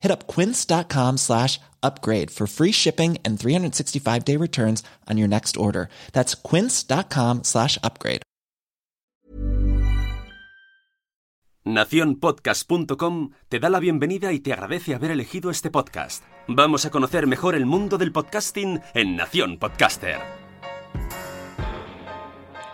Hit up quince.com slash upgrade for free shipping and 365 day returns on your next order. That's quince.com slash upgrade. Naciónpodcast.com te da la bienvenida y te agradece haber elegido este podcast. Vamos a conocer mejor el mundo del podcasting en Nación Podcaster.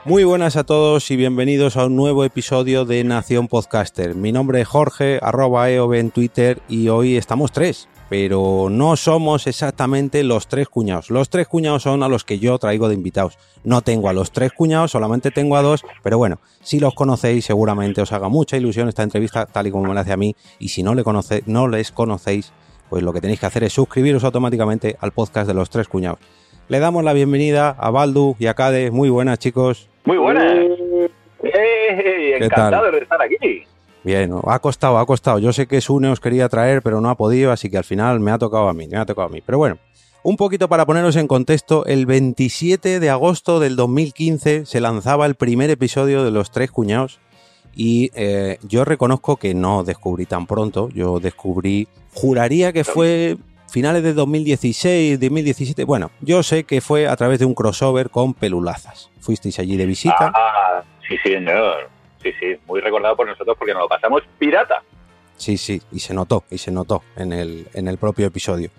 Muy buenas a todos y bienvenidos a un nuevo episodio de Nación Podcaster. Mi nombre es Jorge, arroba EOB en Twitter y hoy estamos tres, pero no somos exactamente los tres cuñados. Los tres cuñados son a los que yo traigo de invitados. No tengo a los tres cuñados, solamente tengo a dos, pero bueno, si los conocéis seguramente os haga mucha ilusión esta entrevista tal y como me la hace a mí y si no, le conoce, no les conocéis, pues lo que tenéis que hacer es suscribiros automáticamente al podcast de los tres cuñados. Le damos la bienvenida a Baldu y a Cade. Muy buenas chicos. Muy buenas. ¡Eh! Encantado de estar aquí. Bien, ha costado, ha costado. Yo sé que Sune os quería traer, pero no ha podido, así que al final me ha tocado a mí, me ha tocado a mí. Pero bueno, un poquito para poneros en contexto, el 27 de agosto del 2015 se lanzaba el primer episodio de Los Tres Cuñados y eh, yo reconozco que no descubrí tan pronto, yo descubrí, juraría que fue finales de 2016, 2017, bueno, yo sé que fue a través de un crossover con Pelulazas. Fuisteis allí de visita. Ah, sí, sí, señor. Sí, sí, muy recordado por nosotros porque nos lo pasamos pirata. Sí, sí, y se notó, y se notó en el, en el propio episodio.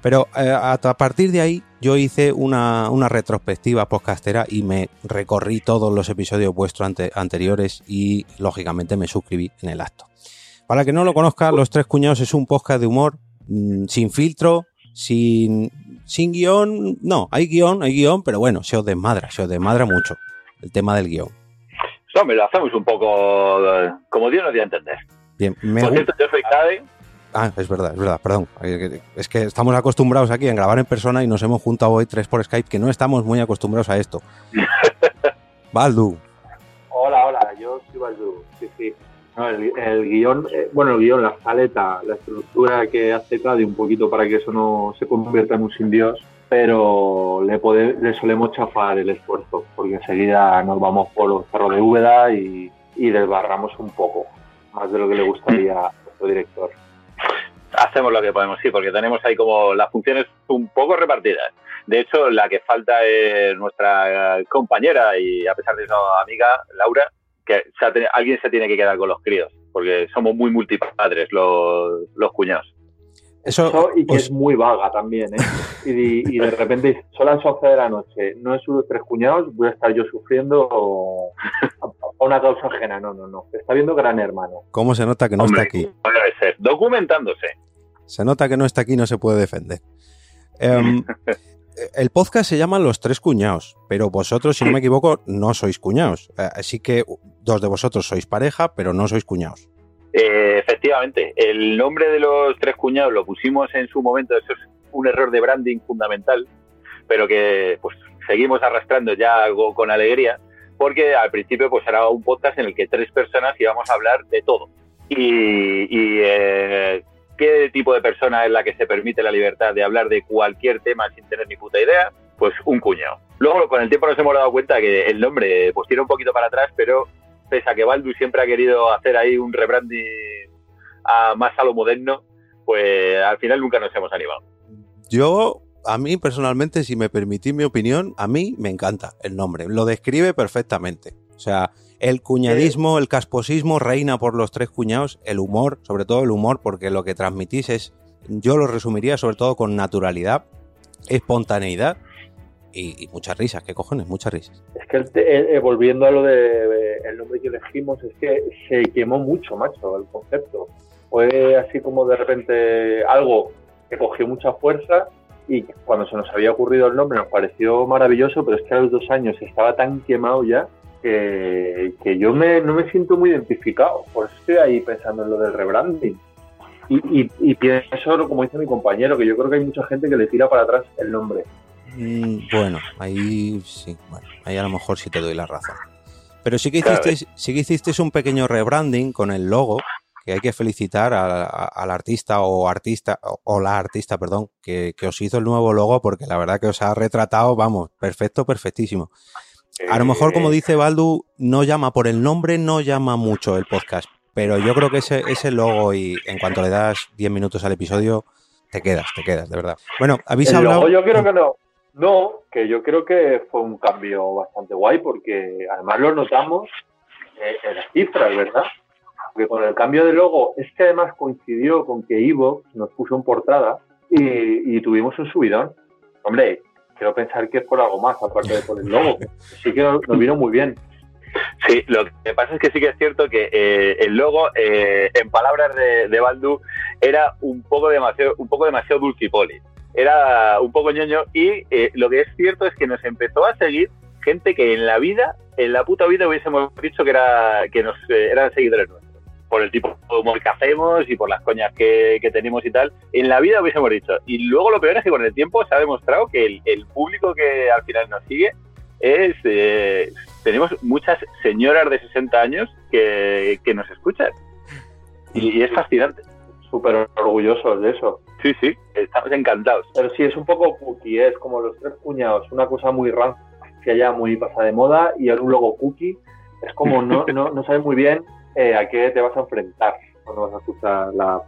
Pero eh, a, partir de ahí yo hice una, una, retrospectiva podcastera y me recorrí todos los episodios vuestros ante, anteriores y lógicamente me suscribí en el acto. Para que no lo conozca, Los Tres Cuñados es un podcast de humor mmm, sin filtro, sin, sin guion. No, hay guion, hay guion, pero bueno, se os desmadra, se os desmadra mucho el tema del guion. Hombre, lo hacemos un poco eh, como Dios nos dio a entender. Bien, me Por cierto, yo soy Cade. Ah, es verdad, es verdad, perdón. Es que estamos acostumbrados aquí a grabar en persona y nos hemos juntado hoy tres por Skype, que no estamos muy acostumbrados a esto. Baldu. Hola, hola, yo soy Baldu. Sí, sí. No, el, el, guion, eh, bueno, el guion, la escaleta, la estructura que hace Cade un poquito para que eso no se convierta en un sin Dios, pero le, pode, le solemos chafar el esfuerzo, porque enseguida nos vamos por los cerros de Úbeda y, y desbarramos un poco, más de lo que le gustaría a nuestro director. Hacemos lo que podemos, sí, porque tenemos ahí como las funciones un poco repartidas. De hecho, la que falta es nuestra compañera y a pesar de eso amiga, Laura, que se alguien se tiene que quedar con los críos, porque somos muy multipadres los, los cuñados. Eso, y que es muy vaga también, ¿eh? Y, y de repente son las 11 de la noche, no es uno de tres cuñados, voy a estar yo sufriendo o, a una causa ajena. No, no, no. Está viendo Gran Hermano. ¿Cómo se nota que no está aquí? Debe ser, documentándose. Se nota que no está aquí no se puede defender. Em, el podcast se llama Los Tres Cuñados, pero vosotros, si no me equivoco, no sois cuñados. Eh, así que dos de vosotros sois pareja, pero no sois cuñados. Eh, efectivamente, el nombre de los tres cuñados lo pusimos en su momento, eso es un error de branding fundamental, pero que pues seguimos arrastrando ya algo con alegría, porque al principio pues era un podcast en el que tres personas íbamos a hablar de todo. Y, eh, qué tipo de persona es la que se permite la libertad de hablar de cualquier tema sin tener ni puta idea, pues un cuñado. Luego con el tiempo nos hemos dado cuenta que el nombre pues tiene un poquito para atrás, pero pese a que Baldu siempre ha querido hacer ahí un rebranding a más a lo moderno, pues al final nunca nos hemos animado. Yo, a mí personalmente, si me permitís mi opinión, a mí me encanta el nombre. Lo describe perfectamente. O sea, el cuñadismo, el casposismo reina por los tres cuñados, el humor, sobre todo el humor, porque lo que transmitís es, yo lo resumiría sobre todo con naturalidad, espontaneidad y, muchas risas, ¿qué cojones? Muchas risas. Es que eh, volviendo a lo de el nombre que elegimos, es que se quemó mucho, macho, el concepto. Fue así como de repente algo que cogió mucha fuerza y cuando se nos había ocurrido el nombre nos pareció maravilloso, pero es que a los dos años estaba tan quemado ya que, yo me, no me siento muy identificado. Por eso estoy ahí pensando en lo del rebranding. Y, y, y pienso, como dice mi compañero, que yo creo que hay mucha gente que le tira para atrás el nombre. Mm, bueno, ahí sí, bueno, ahí a lo mejor sí te doy la razón. Pero sí que hicisteis, sí que hicisteis un pequeño rebranding con el logo, que hay que felicitar al artista o artista, o, la artista, perdón, que, os hizo el nuevo logo, porque la verdad que os ha retratado, vamos, perfecto, perfectísimo. A lo mejor, como dice Baldu, no llama por el nombre, no llama mucho el podcast, pero yo creo que ese, ese logo y en cuanto le das 10 minutos al episodio, te quedas, te quedas, de verdad. Bueno, habéis hablado... yo creo que no. No, que yo creo que fue un cambio bastante guay porque además lo notamos en las cifras, ¿verdad? Porque con el cambio de logo, es que además coincidió con que Ivo nos puso en portada y, tuvimos un subidón. Hombre, quiero pensar que es por algo más, aparte de por el logo. Sí que nos, vino muy bien. Sí, lo que pasa es que sí que es cierto que eh, el logo, eh, en palabras de, de Baldu, era un poco demasiado, un poco demasiado dulcipoli era un poco ñoño y eh, lo que es cierto es que nos empezó a seguir gente que en la vida, en la puta vida hubiésemos dicho que era que nos eh, eran seguidores nuestros. Por el tipo de humor que hacemos y por las coñas que, tenemos y tal, en la vida hubiésemos dicho. Y luego lo peor es que con el tiempo se ha demostrado que el, público que al final nos sigue es. Eh, tenemos muchas señoras de 60 años que, nos escuchan. y es fascinante súper orgullosos de eso. Sí, sí, estamos encantados. Pero sí, es un poco cookie, es como los tres cuñados, una cosa muy que ya muy pasada de moda y ahora un logo cookie. Es como no, no, no sabes muy bien eh, a qué te vas a enfrentar cuando vas a escuchar la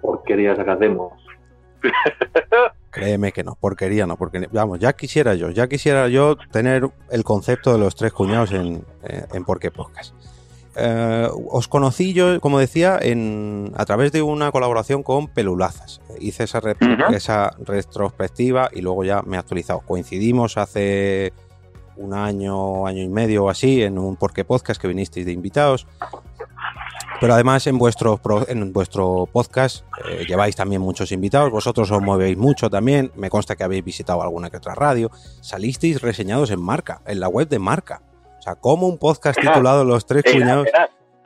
porquería que hacemos. Créeme que no, porquería no, porque vamos, ya quisiera yo, ya quisiera yo tener el concepto de los tres cuñados en, eh, en Por qué Podcast. Eh, os conocí yo, como decía, en, a través de una colaboración con Pelulazas. Hice esa, esa retrospectiva y luego ya me he actualizado. Coincidimos hace un año, año y medio o así, en un Porqué Podcast que vinisteis de invitados. Pero además en vuestro, en vuestro podcast eh, lleváis también muchos invitados, vosotros os movéis mucho también, me consta que habéis visitado alguna que otra radio, salisteis reseñados en Marca, en la web de Marca. O sea, como un podcast titulado Los Tres Cuñados.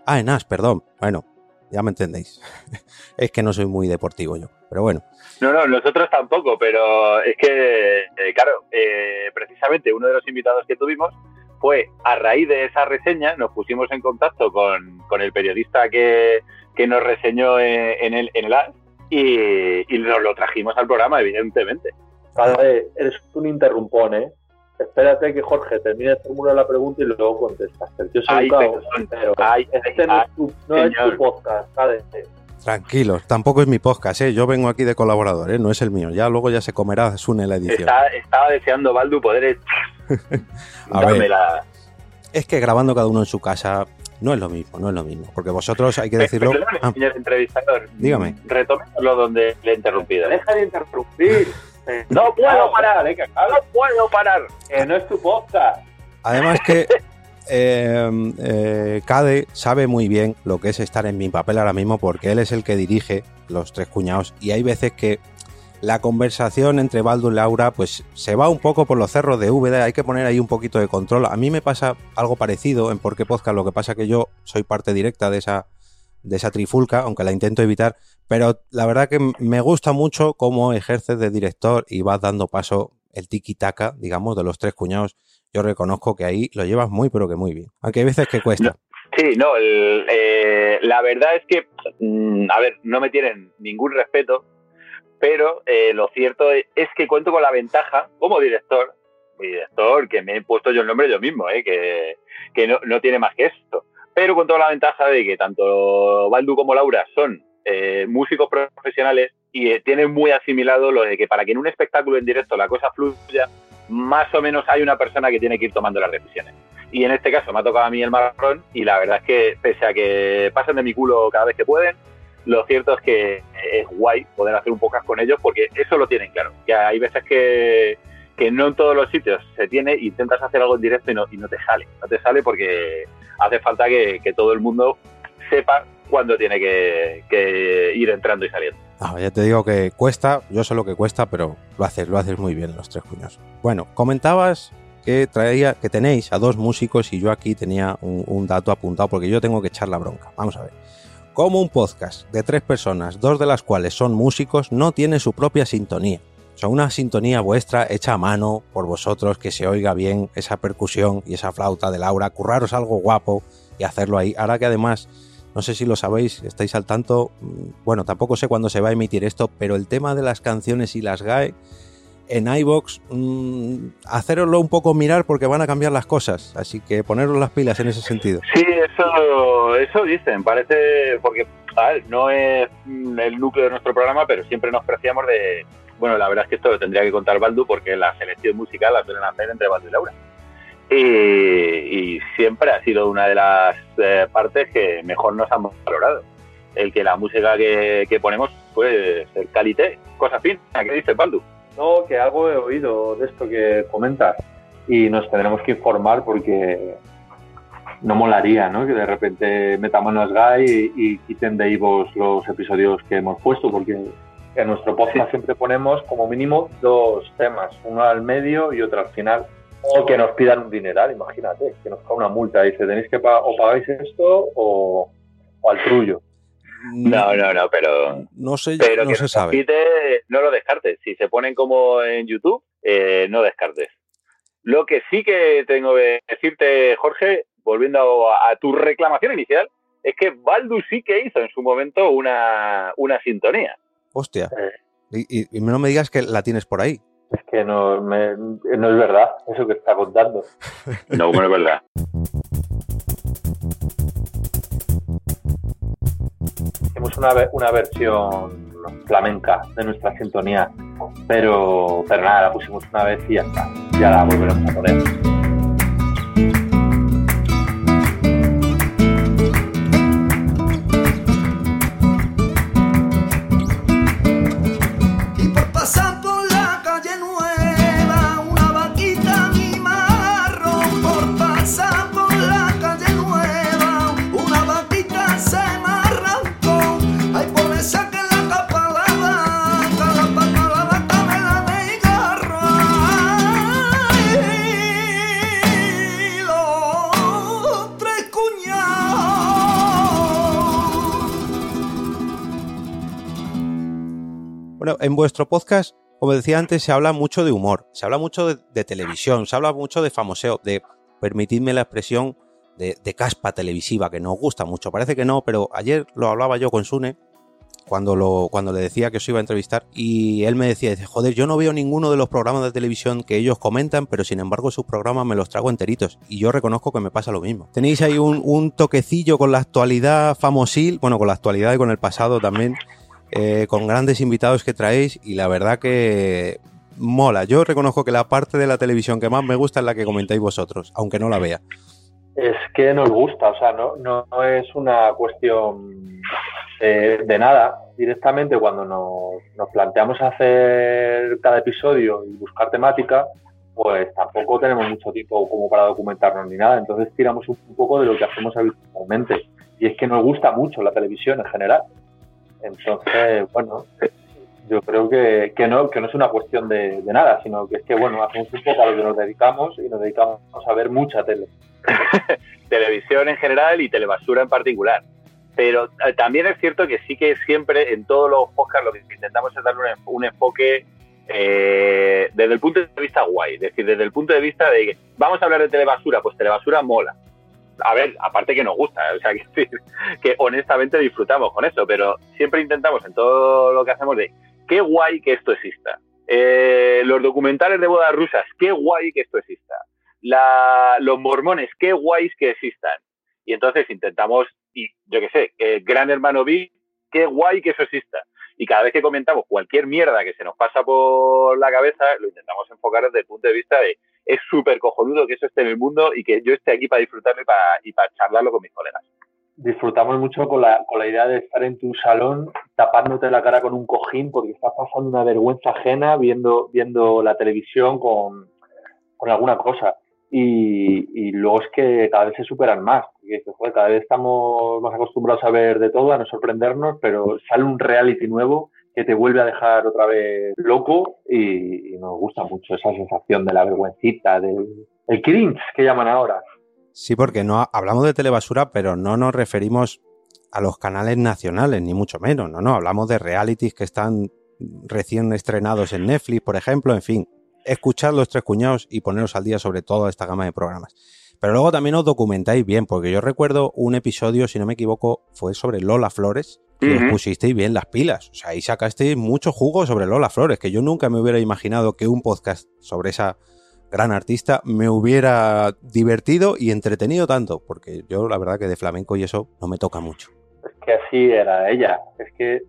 Ah, en As, perdón. Bueno, ya me entendéis. es que no soy muy deportivo yo, pero bueno. No, no, nosotros tampoco, pero es que, eh, claro, eh, precisamente uno de los invitados que tuvimos fue a raíz de esa reseña, nos pusimos en contacto con, el periodista que, nos reseñó en, el, en el AS y, y, nos lo trajimos al programa, evidentemente. Padre, eres un interrumpón, ¿eh? Espérate que Jorge termine de formular la pregunta y luego contestas. Yo soy educado, pero este no, es tu, no es tu, podcast, ¿sabes? Tranquilos, tampoco es mi podcast, ¿eh? yo vengo aquí de colaborador, ¿eh? no es el mío. Ya luego ya se comerá Sune la edición. estaba deseando, Baldu, poder a ver, Es que grabando cada uno en su casa no es lo mismo, no es lo mismo. Porque vosotros hay que decirlo. Perdóname, Ah, señor entrevistador. Dígame. Retómelo donde le he interrumpido. Deja de interrumpir. No puedo parar, eh, no puedo parar. que no es tu podcast. Además que eh, eh, Cade sabe muy bien lo que es estar en mi papel ahora mismo porque él es el que dirige los tres cuñados y hay veces que la conversación entre Baldo y Laura pues se va un poco por los cerros de VD, hay que poner ahí un poquito de control. A mí me pasa algo parecido en Por qué Podcast, lo que pasa que yo soy parte directa de esa, de esa trifulca, aunque la intento evitar, pero la verdad que me gusta mucho cómo ejerces de director y vas dando paso el tiki-taka, digamos, de los tres cuñados. Yo reconozco que ahí lo llevas muy, pero que muy bien. Aunque hay veces que cuesta. Sí, no, el, eh, la verdad es que, mm, a ver, no me tienen ningún respeto, pero eh, lo cierto es que cuento con la ventaja como director, director, que me he puesto yo el nombre yo mismo, eh, que, que no, no tiene más que esto, pero con la ventaja de que tanto Baldu como Laura son eh, músicos profesionales y eh, tienen muy asimilado lo de que para que en un espectáculo en directo la cosa fluya, más o menos hay una persona que tiene que ir tomando las decisiones. Y en este caso me ha tocado a mí el marrón y la verdad es que pese a que pasan de mi culo cada vez que pueden, lo cierto es que es guay poder hacer un podcast con ellos porque eso lo tienen claro. Que hay veces que, que no en todos los sitios se tiene, intentas hacer algo en directo y no, y no te sale. No te sale porque hace falta que todo el mundo sepa cuándo tiene que, ir entrando y saliendo. Ah, ya te digo que cuesta, yo sé lo que cuesta, pero lo haces, lo haces muy bien los tres cuñados. Bueno, comentabas que traía, que tenéis a dos músicos y yo aquí tenía un, un dato apuntado porque yo tengo que echar la bronca. Vamos a ver. Como un podcast de tres personas, dos de las cuales son músicos, no tiene su propia sintonía. O sea, una sintonía vuestra hecha a mano por vosotros, que se oiga bien esa percusión y esa flauta de Laura, curraros algo guapo y hacerlo ahí. Ahora que además, no sé si lo sabéis, estáis al tanto, mm, bueno, tampoco sé cuándo se va a emitir esto, pero el tema de las canciones y las GAE en iBox, mmm, haceroslo un poco mirar porque van a cambiar las cosas, así que poneros las pilas en ese sentido. Sí, eso, eso dicen, parece, porque no es mm, el núcleo de nuestro programa, pero siempre nos preciamos de, bueno, la verdad es que esto lo tendría que contar Baldu porque la selección musical la suelen hacer entre Baldu y Laura. Y, y siempre ha sido una de las eh, partes que mejor nos han valorado. El que la música que, que ponemos, pues, el calité, cosa fina, ¿qué dice Baldu? No, que algo he oído de esto que comentas y nos tendremos que informar porque no molaría, ¿no? Que de repente metamos las GAI y, y quiten de Ivos los episodios que hemos puesto porque en nuestro podcast siempre ponemos como mínimo dos temas, uno al medio y otro al final. O que nos pidan un dineral, imagínate, que nos cae una multa. Dice, tenéis que pagar, o pagáis esto o, o al trullo. No, no, no, pero No sé, pero no que se nos sabe. no lo descartes. Si se ponen como en YouTube, eh, no descartes. Lo que sí que tengo que decirte, Jorge, volviendo a, a tu reclamación inicial, es que Baldu sí que hizo en su momento una, una sintonía. Hostia. Eh, Y, y- y no me digas que la tienes por ahí. Que no, me- no es verdad eso que está contando. No, bueno, es verdad. Hicimos una, una versión flamenca de nuestra sintonía, pero, pero nada, la pusimos una vez y ya está. Ya la volveremos a poner. Bueno, en vuestro podcast, como decía antes, se habla mucho de humor, se habla mucho de, televisión, se habla mucho de famoseo, de, permitidme la expresión, de, caspa televisiva, que nos gusta mucho. Parece que no, pero ayer lo hablaba yo con Sune, cuando, lo, cuando le decía que os iba a entrevistar, y él me decía, dice, joder, yo no veo ninguno de los programas de televisión que ellos comentan, pero sin embargo sus programas me los trago enteritos, y yo reconozco que me pasa lo mismo. Tenéis ahí un toquecillo con la actualidad famosil, bueno, con la actualidad y con el pasado también, eh, con grandes invitados que traéis y la verdad que mola. Yo reconozco que la parte de la televisión que más me gusta es la que comentáis vosotros, aunque no la vea. Es que nos gusta, o sea, no, es una cuestión eh, de nada. Directamente cuando nos, planteamos hacer cada episodio y buscar temática, pues tampoco tenemos mucho tiempo como para documentarnos ni nada. Entonces tiramos un poco de lo que hacemos habitualmente. Y es que nos gusta mucho la televisión en general. Entonces, bueno, yo creo que, que no, que no es una cuestión de, nada, sino que es que, bueno, hacemos un poco a lo que nos dedicamos y nos dedicamos a ver mucha tele. televisión en general y telebasura en particular. Pero eh, también es cierto que sí que siempre en todos los podcasts lo que intentamos es darle un, un enfoque eh, desde el punto de vista guay, es decir, desde el punto de vista de que vamos a hablar de telebasura, pues telebasura mola. A ver, aparte que nos gusta, o sea, que, honestamente disfrutamos con eso, pero siempre intentamos en todo lo que hacemos de qué guay que esto exista. Eh, los documentales de bodas rusas, qué guay que esto exista. La, los mormones, qué guays que existan. Y entonces intentamos, y yo qué sé, Gran Hermano B, qué guay que eso exista. Y cada vez que comentamos cualquier mierda que se nos pasa por la cabeza, lo intentamos enfocar desde el punto de vista de es súper cojonudo que eso esté en el mundo y que yo esté aquí para disfrutarlo y para, y para charlarlo con mis colegas. Disfrutamos mucho con la, con la idea de estar en tu salón tapándote la cara con un cojín porque estás pasando una vergüenza ajena viendo, viendo la televisión con, con alguna cosa. Y, y, luego es que cada vez se superan más. Joder, cada vez estamos más acostumbrados a ver de todo, a no sorprendernos, pero sale un reality nuevo que te vuelve a dejar otra vez loco y, nos gusta mucho esa sensación de la vergüencita, del el cringe que llaman ahora. Sí, porque no hablamos de telebasura, pero no nos referimos a los canales nacionales, ni mucho menos. No, no, hablamos de realities que están recién estrenados en Netflix, por ejemplo, en fin, escuchad los tres cuñados y poneros al día sobre toda esta gama de programas. Pero luego también os documentáis bien, porque yo recuerdo un episodio, si no me equivoco, fue sobre Lola Flores, y os pusisteis bien las pilas. O sea, ahí sacasteis mucho jugo sobre Lola Flores, que yo nunca me hubiera imaginado que un podcast sobre esa gran artista me hubiera divertido y entretenido tanto, porque yo la verdad que de flamenco y eso no me toca mucho. Es que así era ella. Es que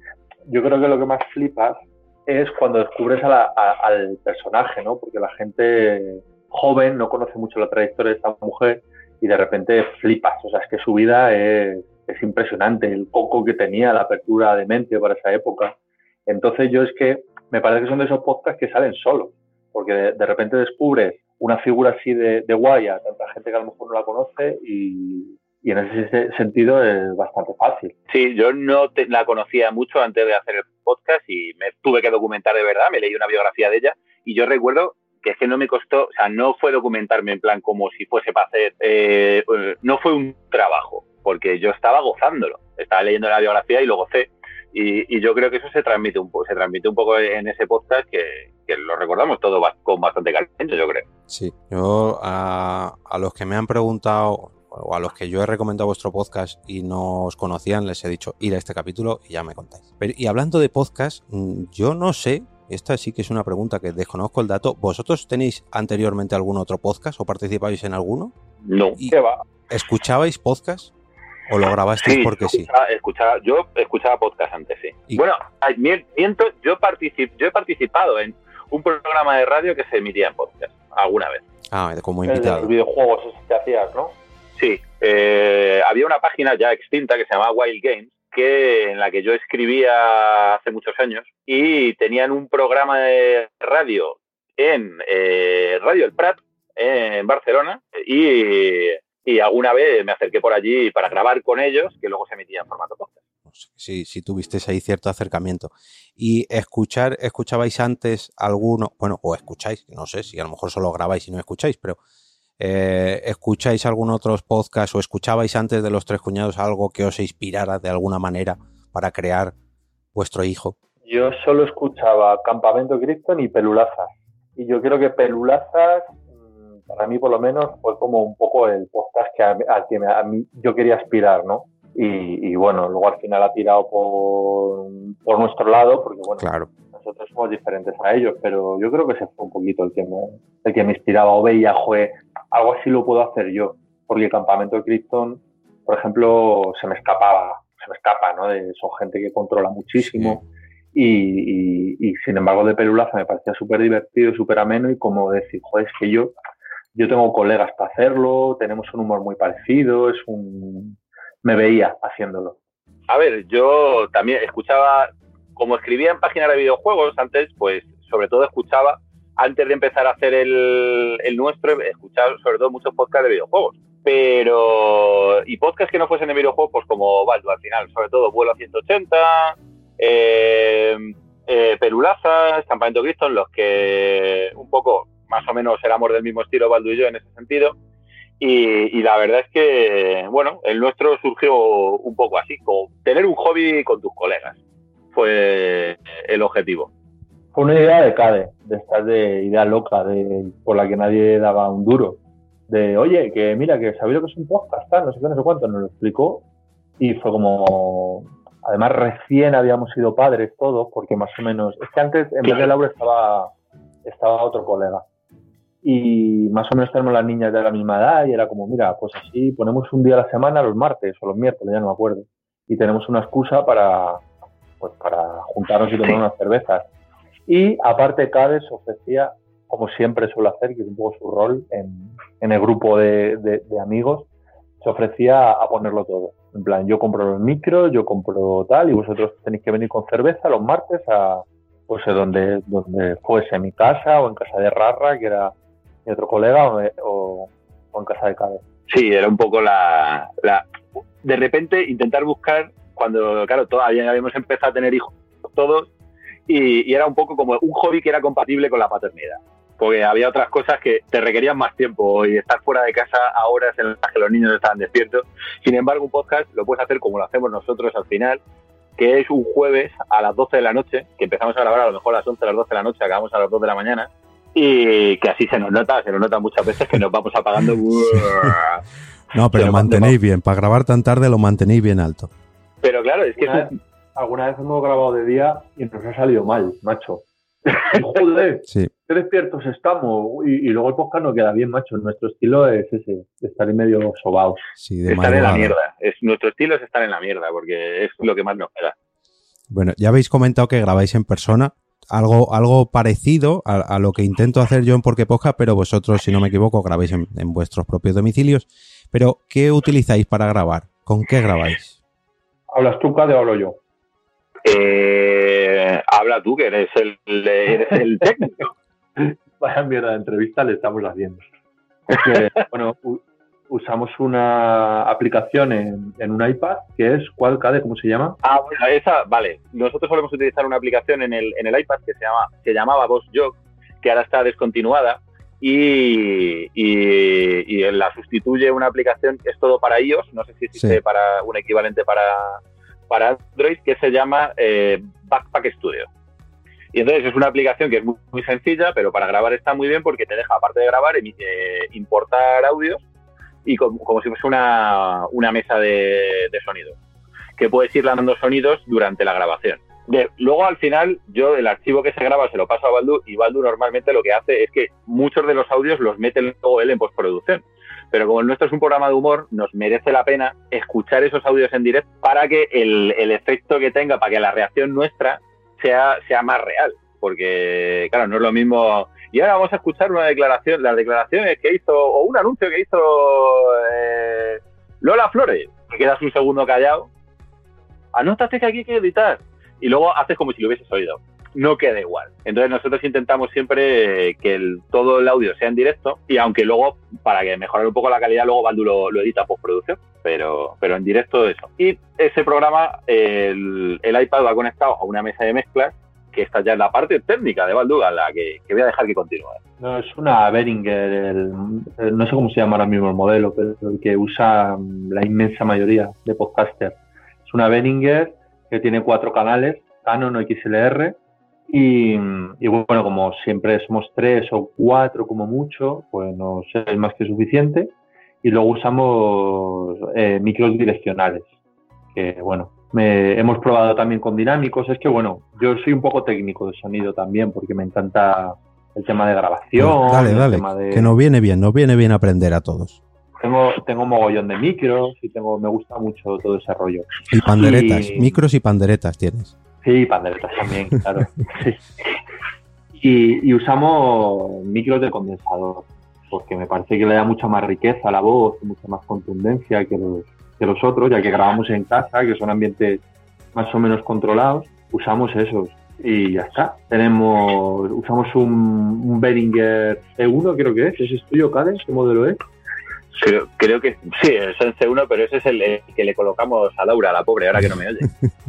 yo creo que lo que más flipas es cuando descubres a la, a, al personaje, ¿no? Porque la gente joven no conoce mucho la trayectoria de esta mujer y de repente flipas. O sea, es que su vida es, es impresionante, el coco que tenía, la apertura de mente para esa época. Entonces yo es que me parece que son de esos podcasts que salen solos, porque de, repente descubres una figura así de, de guay a tanta gente que a lo mejor no la conoce y, y en ese sentido es bastante fácil. Sí, yo no te, la conocía mucho antes de hacer el podcast y me tuve que documentar de verdad, me leí una biografía de ella y yo recuerdo que es que no me costó, o sea, no fue documentarme en plan como si fuese para hacer, eh, no fue un trabajo, porque yo estaba gozándolo, estaba leyendo la biografía y lo gocé. Y, y yo creo que eso se transmite un poco, se transmite un poco en ese podcast que, que lo recordamos todo con bastante caliente, yo creo. Sí, yo a, a los que me han preguntado o a los que yo he recomendado vuestro podcast y no os conocían, les he dicho ir a este capítulo y ya me contáis. Pero, y hablando de podcast, yo no sé, esta sí que es una pregunta que desconozco el dato. ¿Vosotros tenéis anteriormente algún otro podcast o participáis en alguno? No, ¿Y ¿qué va? ¿Escuchabais podcast o lo grabasteis Sí, porque sí? escuchaba, yo escuchaba podcast antes, sí. Y- Bueno, miento, yo, particip, yo he participado en un programa de radio que se emitía en podcast alguna vez. Ah, como invitado. los videojuegos esos que hacías, ¿no? Sí, eh, había una página ya extinta que se llamaba Wild Games, que en la que yo escribía hace muchos años y tenían un programa de radio en eh, Radio El Prat, en Barcelona, y, y alguna vez me acerqué por allí para grabar con ellos, que luego se emitía en formato podcast. Si, si tuvisteis ahí cierto acercamiento. Y escuchar, escuchabais antes alguno, bueno, o escucháis, no sé si a lo mejor solo grabáis y no escucháis, pero eh, escucháis algún otro podcast o escuchabais antes de los tres cuñados algo que os inspirara de alguna manera para crear vuestro hijo. Yo solo escuchaba Campamento Krypton y Pelulazas. Y yo creo que Pelulazas, para mí por lo menos, fue como un poco el podcast que a, al que me- a mí yo quería aspirar, ¿no? Y, y bueno, luego al final ha tirado por, por nuestro lado, porque bueno, Claro. nosotros somos diferentes a ellos, pero yo creo que ese fue un poquito el que me, el que me inspiraba o veía, joder, algo así lo puedo hacer yo, porque Campamento de Krypton, por ejemplo, se me escapaba, se me escapa, ¿no? De, son gente que controla muchísimo y, y, y, sin embargo de Pelulaza me parecía súper divertido, súper ameno y como decir, joder, es que yo yo tengo colegas para hacerlo, tenemos un humor muy parecido, es un... Me veía haciéndolo. A ver, yo también escuchaba, como escribía en páginas de videojuegos antes, pues sobre todo escuchaba, antes de empezar a hacer el, el nuestro, escuchaba sobre todo muchos podcasts de videojuegos. Pero, y podcasts que no fuesen de videojuegos, pues como Baldo al final, sobre todo Vuelo a 180, eh, eh, Pelulazas, Campamento Cristo, en los que un poco, más o menos, éramos del mismo estilo Baldo y yo en ese sentido. Y, y, la verdad es que, bueno, el nuestro surgió un poco así, como tener un hobby con tus colegas. Fue el objetivo. Fue una idea de CADE, de estar de idea loca, de, por la que nadie daba un duro. De, oye, que mira, que sabía lo que es un podcast, tal, no sé qué, no sé cuánto, nos lo explicó. Y fue como, además recién habíamos sido padres todos, porque más o menos, es que antes en vez de Laura estaba, estaba otro colega y más o menos tenemos las niñas de la misma edad y era como, mira, pues así ponemos un día a la semana, los martes o los miércoles, ya no me acuerdo, y tenemos una excusa para, pues, para juntarnos y tomar unas cervezas. Y aparte Cades ofrecía, como siempre suele hacer, que es un poco su rol en, en el grupo de, de, de, amigos, se ofrecía a ponerlo todo. En plan, yo compro los micros, yo compro tal, y vosotros tenéis que venir con cerveza los martes a, pues, donde, donde fuese, en mi casa o en casa de Rarra, que era otro colega o, o, o en casa de Cade. Sí, era un poco la, la, De repente intentar buscar, cuando, claro, todavía habíamos empezado a tener hijos todos, y, y, era un poco como un hobby que era compatible con la paternidad. Porque había otras cosas que te requerían más tiempo y estar fuera de casa a horas en las que los niños estaban despiertos. Sin embargo, un podcast lo puedes hacer como lo hacemos nosotros al final, que es un jueves a las 12 de la noche, que empezamos a grabar a lo mejor a las 11, a las 12 de la noche, acabamos a las 2 de la mañana, y que así se nos nota, se nos nota muchas veces que nos vamos apagando. no, pero mantenéis bien, para grabar tan tarde lo mantenéis bien alto. Pero claro, es que alguna, es un... vez, alguna vez hemos grabado de día y nos ha salido mal, macho. Joder, sí. qué despiertos estamos. Y, y, luego el podcast no queda bien, macho. Nuestro estilo es ese, estar en medio sobaos. Sí, de estar en la mierda. Es, nuestro estilo es estar en la mierda, porque es lo que más nos queda. Bueno, ya habéis comentado que grabáis en persona algo, algo parecido a, a, lo que intento hacer yo en Porque Podcast, pero vosotros, si no me equivoco, grabáis en, en, vuestros propios domicilios. Pero, ¿qué utilizáis para grabar? ¿Con qué grabáis? ¿Hablas tú, Cade, o hablo yo? Eh, habla tú, que eres el, eres el técnico. Vaya mierda de entrevista le estamos haciendo. Porque, bueno, usamos una aplicación en, en, un iPad que es, ¿cuál, Cade? ¿Cómo se llama? Ah, bueno, esa, vale. Nosotros solemos utilizar una aplicación en el, en el iPad que se, llama, se llamaba VoxJog, que ahora está descontinuada y, y, y, la sustituye una aplicación que es todo para iOS, no sé si existe sí. para un equivalente para, para Android, que se llama eh, Backpack Studio. Y entonces es una aplicación que es muy, muy, sencilla, pero para grabar está muy bien porque te deja, aparte de grabar, eh, importar audios y como, como si fuese una, una mesa de, de, sonido, que puedes ir dando sonidos durante la grabación. Luego al final yo el archivo que se graba se lo paso a Baldu y Baldu normalmente lo que hace es que muchos de los audios los mete luego él en postproducción. Pero como el nuestro es un programa de humor, nos merece la pena escuchar esos audios en directo para que el, el efecto que tenga, para que la reacción nuestra sea, sea más real. Porque, claro, no es lo mismo y ahora vamos a escuchar una declaración, las declaraciones que hizo, o un anuncio que hizo eh, Lola Flores. Te quedas un segundo callado. Anótate que aquí hay que editar. Y luego haces como si lo hubieses oído. No queda igual. Entonces nosotros intentamos siempre que el, todo el audio sea en directo y aunque luego, para que mejorar un poco la calidad, luego Baldu lo, lo edita postproducción, pero, pero en directo eso. Y ese programa, el, el iPad va conectado a una mesa de mezclas que esta ya es la parte técnica de Balduga, la que, que, voy a dejar que continúe. No, es una Behringer, el, el, no sé cómo se llama ahora mismo el modelo, pero el que usa la inmensa mayoría de podcasters. Es una Behringer que tiene cuatro canales, Canon XLR, y, y, bueno, como siempre somos tres o cuatro como mucho, pues no es más que suficiente. Y luego usamos eh, micros direccionales, que bueno, me, hemos probado también con dinámicos. Es que, bueno, yo soy un poco técnico de sonido también porque me encanta el tema de grabación. Pues dale, dale, de... que nos viene bien, nos viene bien aprender a todos. Tengo, tengo mogollón de micros y tengo, me gusta mucho todo ese rollo. Y panderetas, y... micros y panderetas tienes. Sí, panderetas también, claro. sí. y, y, usamos micros de condensador. porque me parece que le da mucha más riqueza a la voz, mucha más contundencia que los, que los otros, ya que grabamos en casa, que son ambientes más o menos controlados, usamos esos y ya está. Tenemos, usamos un, un Behringer E1, creo que es, ¿ese es tuyo, Cade? ¿Qué modelo es? Creo, creo que sí, es el C1, pero ese es el, el que le colocamos a Laura, la pobre, ahora que no me oye.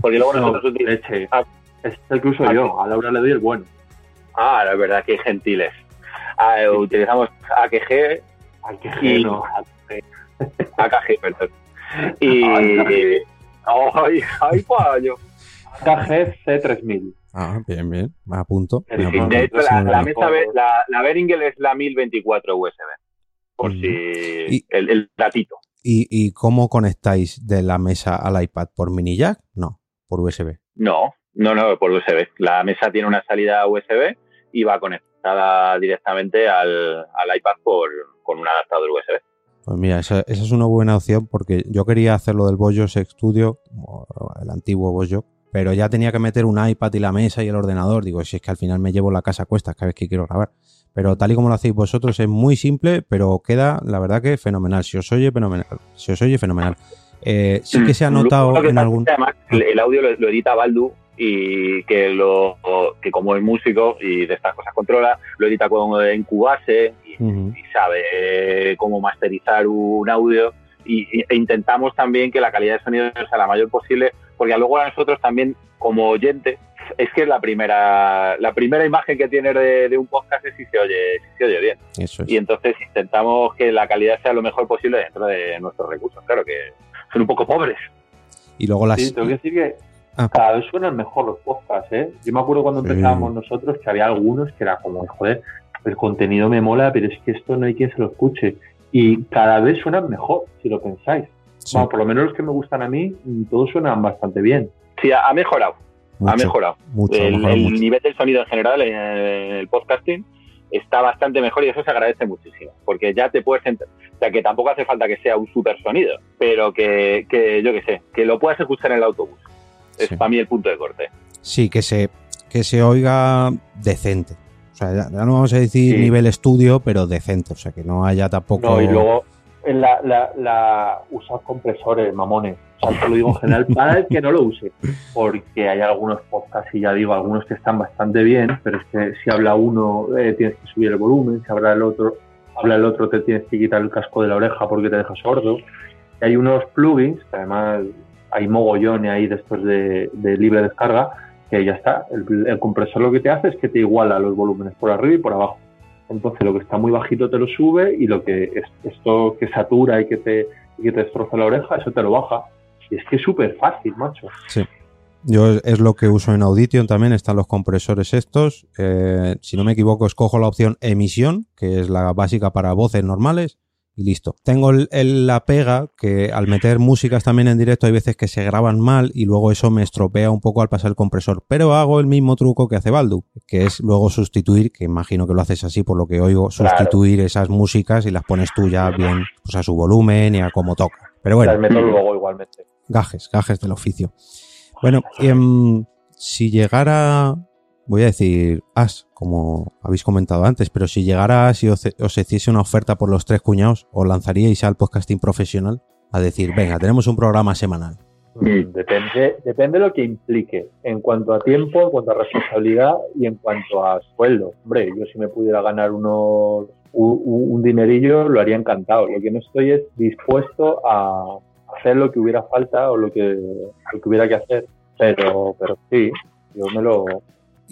Porque luego No, nosotros utilizamos... leche. Ah, Es el que uso Ah, yo, a Laura le doy el bueno. ah, la verdad, que gentiles. Ah, eh, utilizamos AKG qué y... geno. AKG, perdón. Y... ¡Ay, ay, payo! KG C3000. Ah, bien, bien. Me apunto. Sí, me sí. De hecho, la, la mesa, la, la Behringer es la 1024 USB. Por si... Y- El, el datito. ¿Y, ¿Y cómo conectáis de la mesa al iPad? ¿Por mini jack? No, por USB. No, no, no, por USB. La mesa tiene una salida USB y va conectada directamente al, al iPad por, con un adaptador USB. Pues mira, esa, esa es una buena opción porque yo quería hacer lo del Boyos Studio, el antiguo Boyo, pero ya tenía que meter un iPad y la mesa y el ordenador. Digo, si es que al final me llevo la casa a cuestas cada vez que quiero grabar. Pero tal y como lo hacéis vosotros es muy simple, pero queda, la verdad que fenomenal. Si os oye, fenomenal. Si os oye, fenomenal. Eh, sí que se ha notado en algún... Además, el, audio lo, lo edita Baldu y que lo que como es músico y de estas cosas controla, lo edita con, en Cubase y, Ujú. y sabe eh, cómo masterizar un audio y, e intentamos también que la calidad de sonido sea la mayor posible porque luego a nosotros también como oyente es que es la primera la primera imagen que tienes de, de un podcast es si se oye si se oye bien Eso es. y entonces intentamos que la calidad sea lo mejor posible dentro de nuestros recursos claro que son un poco pobres Y luego las... Sí, tengo que decir que Ah. cada vez suenan mejor los podcasts, ¿eh? Yo me acuerdo cuando Sí. empezábamos nosotros que había algunos que era como, joder, el contenido me mola, pero es que esto no hay quien se lo escuche. Y cada vez suenan mejor, si lo pensáis. sí, Bueno, por lo menos los que me gustan a mí, todos suenan bastante bien. sí ha, ha mejorado ha mucho, mejorado mucho, ha el, mejorado el mucho. nivel del sonido en general en el podcasting está bastante mejor y eso se agradece muchísimo, porque ya te puedes entrar, o sea, que tampoco hace falta que sea un super sonido, pero que, que yo que sé, que lo puedas escuchar en el autobús. Es Sí. para mí el punto de corte. Sí, que se, que se oiga decente. O sea, ya, ya no vamos a decir Sí. nivel estudio, pero decente. O sea, que no haya tampoco... No, y luego en la, la, la usar compresores, mamones. O sea, te lo digo en general para el que no lo use. Porque hay algunos podcasts, y ya digo, algunos que están bastante bien, pero es que si habla uno eh, tienes que subir el volumen, si habla el otro, habla el otro te tienes que quitar el casco de la oreja porque te deja sordo. Y hay unos plugins, que además hay mogollones ahí de estos de, de libre descarga, que ya está. El, compresor lo que te hace es que te iguala los volúmenes por arriba y por abajo. Entonces lo que está muy bajito te lo sube y lo que es, esto que satura y que te, y que te destroza la oreja, eso te lo baja. Y es que es súper fácil, macho. Yo es, es lo que uso en Audition también, están los compresores estos. Eh, si no me equivoco, escojo la opción emisión, que es la básica para voces normales, y listo. Tengo el- el- la pega que al meter músicas también en directo hay veces que se graban mal y luego eso me estropea un poco al pasar el compresor. Pero hago el mismo truco que hace Baldu, que es luego sustituir, que imagino que lo haces así por lo que oigo, Claro. sustituir esas músicas y las pones tú ya bien pues a su volumen y a como toca. Pero bueno, Las meto luego igualmente. gajes, gajes del oficio. Bueno, y, em, si llegara, voy a decir As, como habéis comentado antes, pero si llegara As y os, os hiciese una oferta por los tres cuñados, ¿os lanzaríais al podcasting profesional? A decir, venga, tenemos un programa semanal. Mm, Depende, depende de lo que implique en cuanto a tiempo, en cuanto a responsabilidad y en cuanto a sueldo. Hombre, yo si me pudiera ganar unos un, un dinerillo lo haría encantado. Lo que no estoy es dispuesto a hacer lo que hubiera falta o lo que, lo que hubiera que hacer. Pero, pero sí, yo me lo,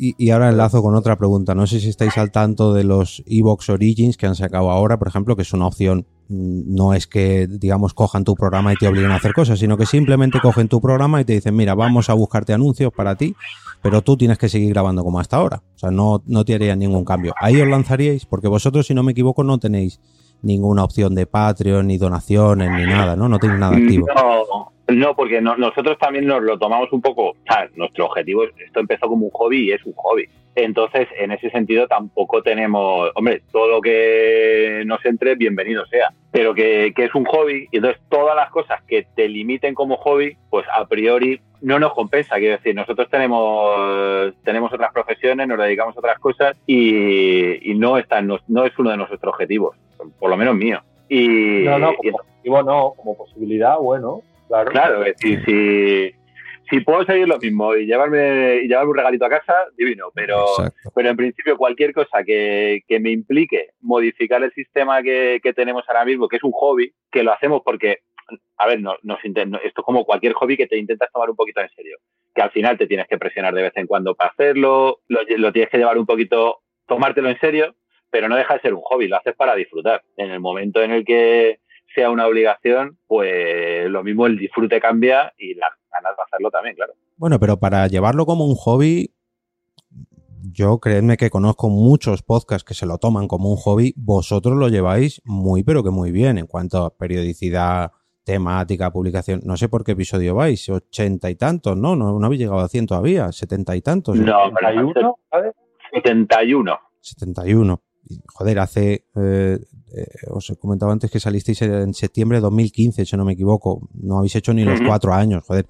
Y, ahora enlazo con otra pregunta. No sé si estáis al tanto de los Evox Origins que han sacado ahora, por ejemplo, que es una opción. mm, No es que, digamos, cojan tu programa y te obliguen a hacer cosas, sino que simplemente cogen tu programa y te dicen, mira, vamos a buscarte anuncios para ti, pero tú tienes que seguir grabando como hasta ahora. O sea, no, no te harían ningún cambio. Ahí os lanzaríais, porque vosotros, si no me equivoco, no tenéis ninguna opción de Patreon, ni donaciones, ni nada, ¿no? No tenéis nada activo. No, no, porque no- nosotros también nos lo tomamos un poco. O sea, nuestro objetivo, es- esto empezó como un hobby y es un hobby. Entonces, en ese sentido, tampoco tenemos. Hombre, todo lo que nos entre, bienvenido sea. Pero que, que es un hobby, y entonces todas las cosas que te limiten como hobby, pues a priori no nos compensa. Quiero decir, nosotros tenemos, tenemos otras profesiones, nos dedicamos a otras cosas y, y no, está, nos- no es uno de nuestros objetivos. por lo menos mío. Y, No, no, y como objetivo no, como posibilidad, bueno, claro. Claro, es decir, si, si puedo seguir lo mismo y llevarme, y llevarme un regalito a casa, divino, pero, Exacto. pero en principio cualquier cosa que, que me implique modificar el sistema que, que tenemos ahora mismo, que es un hobby, que lo hacemos porque, a ver, no, nos esto es como cualquier hobby que te intentas tomar un poquito en serio, que al final te tienes que presionar de vez en cuando para hacerlo, lo, lo tienes que llevar un poquito, tomártelo en serio, pero no deja de ser un hobby, lo haces para disfrutar. En el momento en el que sea una obligación, pues lo mismo el disfrute cambia y las ganas de hacerlo también, claro. Bueno, pero para llevarlo como un hobby, yo creedme que conozco muchos podcasts que se lo toman como un hobby. Vosotros lo lleváis muy, pero que muy bien en cuanto a periodicidad, temática, publicación. No sé por qué episodio vais, ochenta y tantos, ¿no? No, no habéis llegado a cien todavía, setenta y tantos. No, pero 31, ¿sabes? 71. 71. Y, Joder, hace. eh, eh, os he comentado antes que salisteis en septiembre de 2015, si no me equivoco. No habéis hecho ni los cuatro años, joder.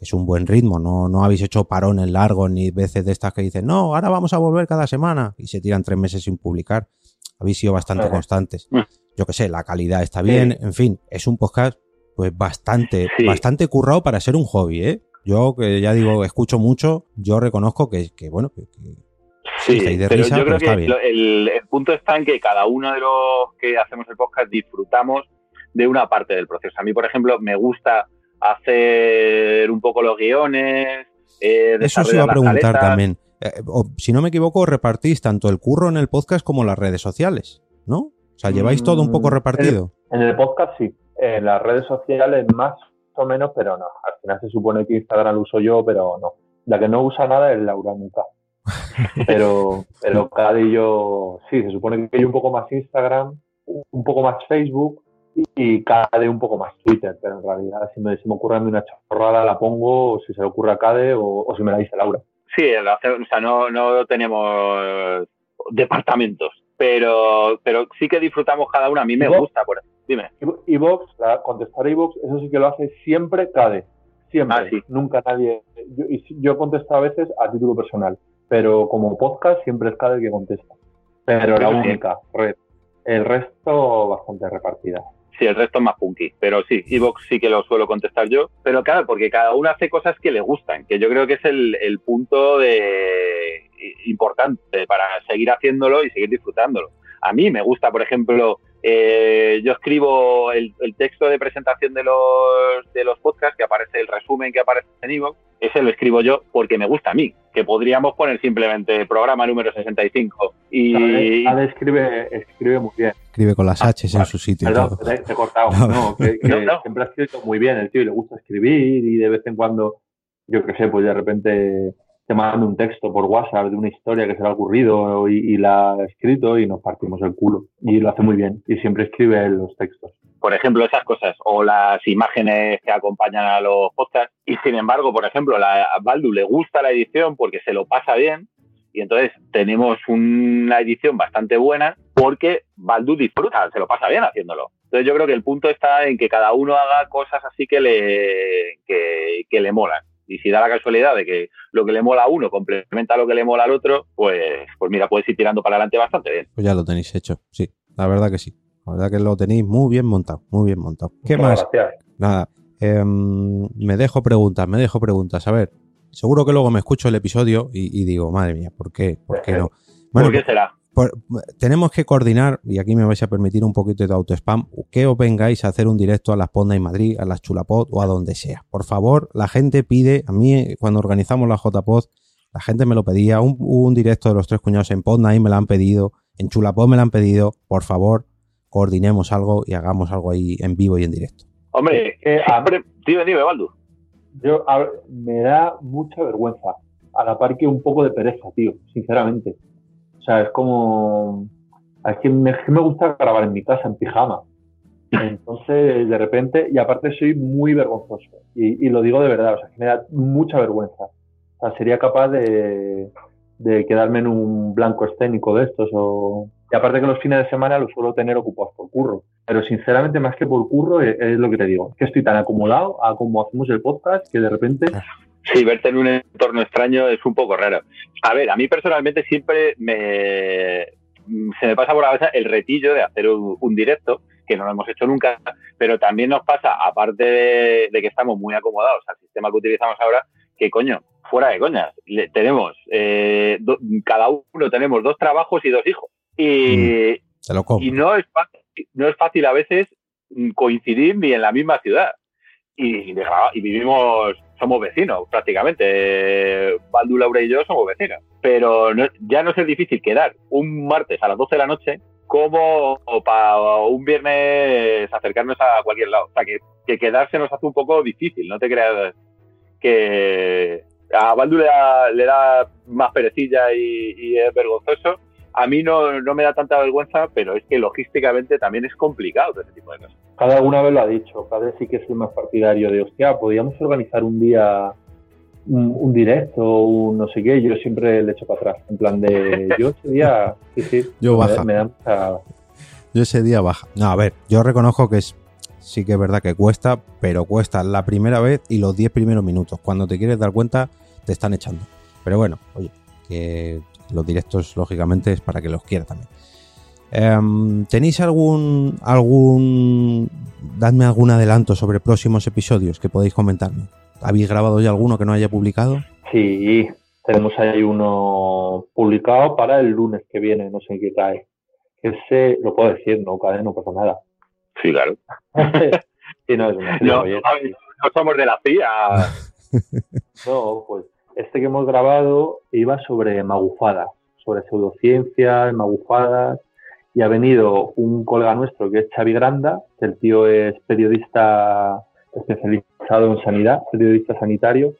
Es un buen ritmo, no, no habéis hecho parones largos ni veces de estas que dicen, no, ahora vamos a volver cada semana y se tiran tres meses sin publicar. Habéis sido bastante Ajá. constantes. Mm. Yo que sé, la calidad está bien, en fin, es un podcast pues bastante, Sí. bastante currado para ser un hobby, ¿eh? Yo que ya digo, escucho mucho, yo reconozco que, que bueno, que Sí, estáis de pero risa, yo pero creo está que bien. el, el punto está en que cada uno de los que hacemos el podcast disfrutamos de una parte del proceso. A mí, por ejemplo, me gusta hacer un poco los guiones. eh, Eso desarrollar iba a preguntar caletas. también. Eh, o- si no me equivoco, repartís tanto el curro en el podcast como las redes sociales, ¿no? O sea, lleváis todo un poco Mm, repartido. En el podcast sí, en las redes sociales más o menos, pero no. Al final se supone que Instagram lo uso yo, pero no. La que no usa nada es Laura nunca. Pero, pero cada y yo, sí, se supone que yo un poco más Instagram, un poco más Facebook y, y cada de un poco más Twitter. Pero en realidad, si me, si me ocurre a mí una chorrada, la pongo, o si se le ocurre a Cade, o, o si me la dice Laura. Sí, o sea, no, no tenemos departamentos, pero, pero sí que disfrutamos cada uno. A mí me gusta, por dime. Y Vox, contestar Evox, eso sí que lo hace siempre Cade. Siempre. Ah, sí. Nunca nadie. Yo, yo contesto a veces a título personal, pero como podcast siempre es Cade el que contesta. Pero la única red. El resto bastante repartida. Sí, el resto es más punky. Pero sí, Evox sí que lo suelo contestar yo. Pero claro, porque cada uno hace cosas que le gustan, que yo creo que es el, el punto de importante para seguir haciéndolo y seguir disfrutándolo. A mí me gusta, por ejemplo, eh, yo escribo el, el texto de presentación de los, de los podcasts, que aparece el resumen que aparece en Evox, ese lo escribo yo porque me gusta a mí, que podríamos poner simplemente programa número 65. Y, Cade, Cade escribe, escribe muy bien. Escribe con las Ah, H en vale. su sitio. Perdón, te, te he cortado. No. No, que, que No, no. siempre ha escrito muy bien el tío y le gusta escribir y de vez en cuando, yo qué sé, pues de repente te manda un texto por WhatsApp de una historia que se le ha ocurrido y, y la ha escrito y nos partimos el culo. Y lo hace muy bien y siempre escribe los textos. por ejemplo, esas cosas, o las imágenes que acompañan a los podcasts. Y sin embargo, por ejemplo, la, a Baldu le gusta la edición porque se lo pasa bien. Y entonces tenemos una edición bastante buena porque Baldu disfruta, se lo pasa bien haciéndolo. Entonces yo creo que el punto está en que cada uno haga cosas así que le, que, que le molan. Y si da la casualidad de que lo que le mola a uno complementa lo que le mola al otro, pues, pues mira, puedes ir tirando para adelante bastante bien. Pues ya lo tenéis hecho, sí. La verdad que sí. La verdad que lo tenéis muy bien montado, muy bien montado. ¿Qué Muchas más? gracias. Nada. em, me dejo preguntas, me dejo preguntas. A ver, seguro que luego me escucho el episodio y, y digo, madre mía, ¿por qué? ¿Por qué no? Bueno, ¿Por qué será? Por- tenemos que coordinar, y aquí me vais a permitir un poquito de autospam, que os vengáis a hacer un directo a las Ponda y Madrid, a las Chulapod o a donde sea. Por favor, la gente pide, a mí cuando organizamos la JPod, la gente me lo pedía, un, un directo de los tres cuñados en Ponda y me lo han pedido, en Chulapod me lo han pedido, por favor, coordinemos algo y hagamos algo ahí en vivo y en directo. Hombre, Eh. Dime, dime, Baldu. Yo, a ver, me da mucha vergüenza, a la par que un poco de pereza, tío, sinceramente. O sea, es como... Es que me, gusta grabar en mi casa, en pijama. Entonces, de repente, y aparte soy muy vergonzoso. Y, lo digo de verdad, o sea, que me da mucha vergüenza. O sea, sería capaz de, quedarme en un blanco escénico de estos o... Y aparte que los fines de semana los suelo tener ocupados por curro. Pero sinceramente, más que por curro, es, es lo que te digo. Es que estoy tan acomodado a como hacemos el podcast que de repente... Sí, verte en un entorno extraño es un poco raro. A ver, a mí personalmente siempre me, mm, se me pasa por la cabeza el retillo de hacer un, un directo, que no lo hemos hecho nunca, pero también nos pasa, aparte de, de que estamos muy acomodados al sistema que utilizamos ahora, que coño, fuera de coñas, le- tenemos, eh, do- cada uno tenemos dos trabajos y dos hijos. Y, compro. y no es fácil, no es fácil a veces mm, coincidir ni en la misma ciudad. Y, vivimos, somos vecinos prácticamente. Baldu, Laura y yo somos vecinos. Pero no- ya no es difícil quedar un martes a las 12 de la noche como para un viernes acercarnos a cualquier lado. O sea, que, que quedarse nos hace un poco difícil, no te creas que a Baldu le da, más perecilla y es vergonzoso. A mí no, no me da tanta vergüenza, pero es que logísticamente también es complicado ese tipo de cosas. Cada una vez lo ha dicho, cada vez sí que soy más partidario de, hostia, podríamos organizar un día un, un directo, un no sé qué, yo siempre le echo para atrás, en plan de, yo ese día, sí, sí, Yo me- baja. Me, da mucha... Yo ese día baja. No, a ver, yo reconozco que es, sí que es verdad que cuesta, pero cuesta la primera vez y los 10 primeros minutos. Cuando te quieres dar cuenta, te están echando. Pero bueno, oye, que los directos, lógicamente, es para que los quiera también. Em, ¿Tenéis algún, algún, dadme algún adelanto sobre próximos episodios que podéis comentarme? ¿Habéis grabado ya alguno que no haya publicado? Sí, tenemos ahí uno publicado para el lunes que viene, no sé en qué cae. Ese, lo puedo decir, no cae, no pasa nada. Sí, claro. Sí, no, es una No, no somos de la CIA. No, pues este que hemos grabado iba sobre magufadas, sobre pseudociencias, magufadas, y ha venido un colega nuestro que es Xavi Granda, el tío es periodista especializado en sanidad, periodista sanitario,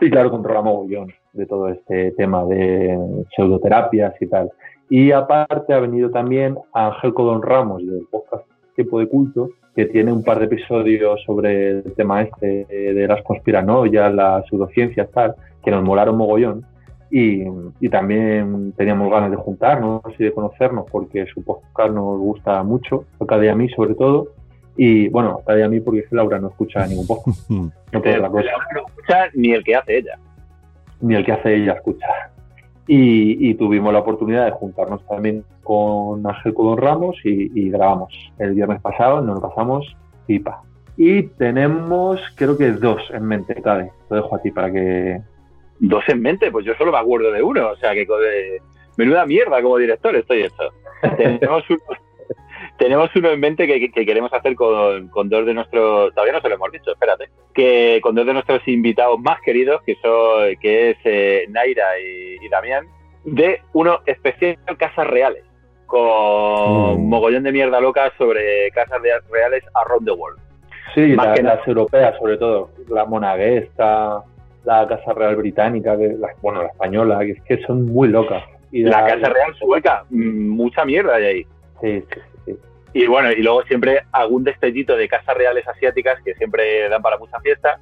y claro, controla mogollón de todo este tema de pseudoterapias y tal. Y aparte ha venido también Ángel Codón Ramos del podcast Tiempo de Culto, que tiene un par de episodios sobre el tema este de las conspiranoias, las pseudociencias, tal, que nos molaron mogollón. Y, y también teníamos ganas de juntarnos y de conocernos porque su podcast nos gusta mucho, a Cada día a mí sobre todo. Y bueno, a Cada día a mí porque Laura no escucha ningún podcast, no otra cosa no escucha ni el que hace ella. ni el que hace ella escucha. Y, y tuvimos la oportunidad de juntarnos también con Ángel Codón Ramos y, y grabamos el viernes pasado, nos lo pasamos pipa. Y tenemos, creo que dos en mente, Cade. Lo dejo a ti para que. Dos en mente, pues yo solo me acuerdo de uno. O sea, que de- menuda mierda como director estoy hecho. tenemos, uno, tenemos uno en mente que, que queremos hacer con, con dos de nuestros. Todavía no se lo hemos dicho, espérate. Que con dos de nuestros invitados más queridos, que son que es eh, Naira y, y Damián, de uno especial Casas Reales. Con Mm. mogollón de mierda loca sobre casas reales around the world. Sí, Más la- que nada. las europeas, sobre todo. La monaguesta, la Casa Real Británica, que, la- bueno, la española, que es que son muy locas. Y La Casa Real sueca, mm, mucha mierda hay ahí. Sí, sí, sí. Y bueno, y luego siempre algún destellito de casas reales asiáticas que siempre dan para mucha fiesta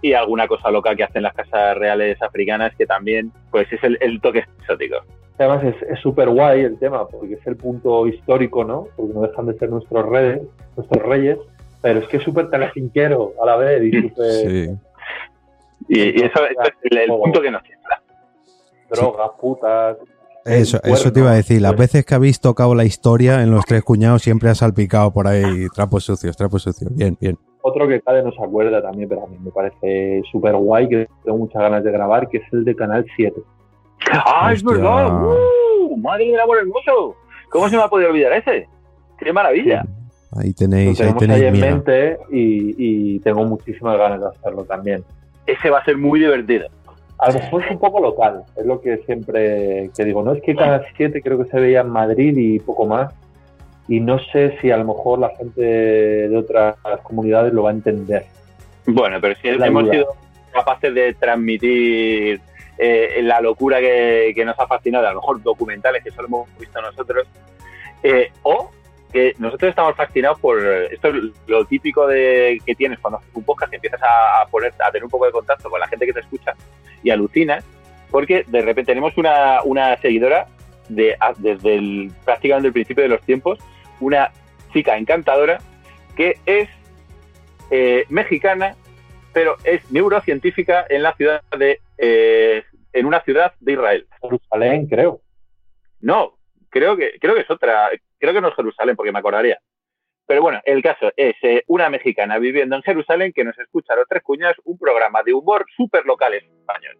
y alguna cosa loca que hacen las casas reales africanas que también, pues es el, el toque exótico. Además es súper guay el tema, porque es el punto histórico, ¿no? Porque no dejan de ser nuestros reyes, nuestros reyes, pero es que es súper telecinquero a la vez y súper Sí. Y, y eso es el, el punto que nos siembra. drogas, putas. Eso, eso te iba a decir. Las veces que habéis tocado la historia en los tres cuñados siempre ha salpicado por ahí trapos sucios, trapos sucios. Bien, bien. Otro que cada no se acuerda también, pero a mí me parece súper guay, que tengo muchas ganas de grabar, que es el de Canal 7. ¡Ah, es verdad! ¡Uh! ¡Madre del amor hermoso! ¿Cómo se me ha podido olvidar ese? ¡Qué maravilla! Ahí tenéis, ahí tenemos ahí tenéis en mente y, y tengo muchísimas ganas de hacerlo también. Ese va a ser muy divertido. A lo mejor es un poco local, es lo que siempre que digo. No es que Canal 7 creo que se veía en Madrid y poco más. Y no sé si a lo mejor la gente de otras comunidades lo va a entender. Bueno, pero si La hemos duda. sido capaces de transmitir eh, la locura que, que nos ha fascinado, a lo mejor documentales que solo hemos visto nosotros, eh, o que nosotros estamos fascinados por esto es lo típico de que tienes cuando haces un podcast que empiezas a, poner a tener un poco de contacto con la gente que te escucha y alucinas porque de repente tenemos una, una seguidora de desde el prácticamente el principio de los tiempos una chica encantadora que es eh, mexicana pero es neurocientífica en la ciudad de eh, en una ciudad de Israel Jerusalén, creo. no creo que, creo que es otra, creo que no es Jerusalén, porque me acordaría. Pero bueno, el caso es eh, una mexicana viviendo en Jerusalén que nos escucha a los tres cuñas un programa de humor súper local español.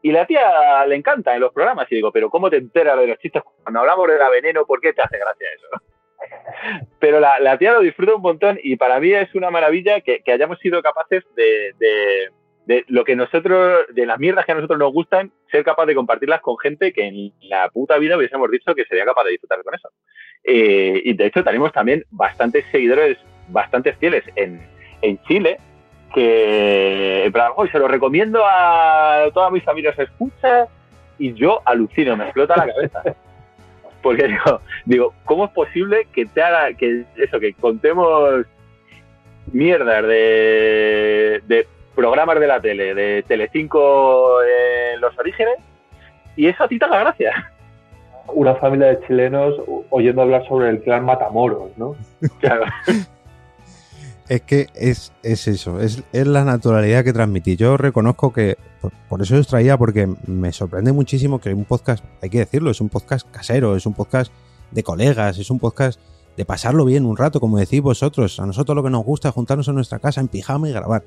Y la tía le encanta en los programas y digo, pero ¿cómo te enteras de los chistes cuando hablamos de la veneno? ¿Por qué te hace gracia eso? Pero la, tía lo disfruta un montón y para mí es una maravilla que, hayamos sido capaces de, de lo que nosotros, de las mierdas que a nosotros nos gustan, ser capaz de compartirlas con gente que en la puta vida hubiésemos dicho que sería capaz de disfrutar con eso. Eh, y de hecho tenemos también bastantes seguidores bastante fieles en, en Chile que en plan, "Oye, se lo recomiendo a toda mi familia se escucha y yo alucino, me explota la cabeza. Porque digo, digo, ¿cómo es posible que te haga que eso, que contemos mierdas de, de programas de la tele, de Telecinco en los orígenes, y eso a ti te haga gracia? Una familia de chilenos oyendo hablar sobre el clan Matamoros, ¿no? Claro. Es que es, es eso, es, es la naturalidad que transmití. Yo reconozco que, por, por eso os traía, porque me sorprende muchísimo que un podcast, hay que decirlo, es un podcast casero, es un podcast de colegas, es un podcast de pasarlo bien un rato, como decís vosotros. A nosotros lo que nos gusta es juntarnos en nuestra casa en pijama y grabar.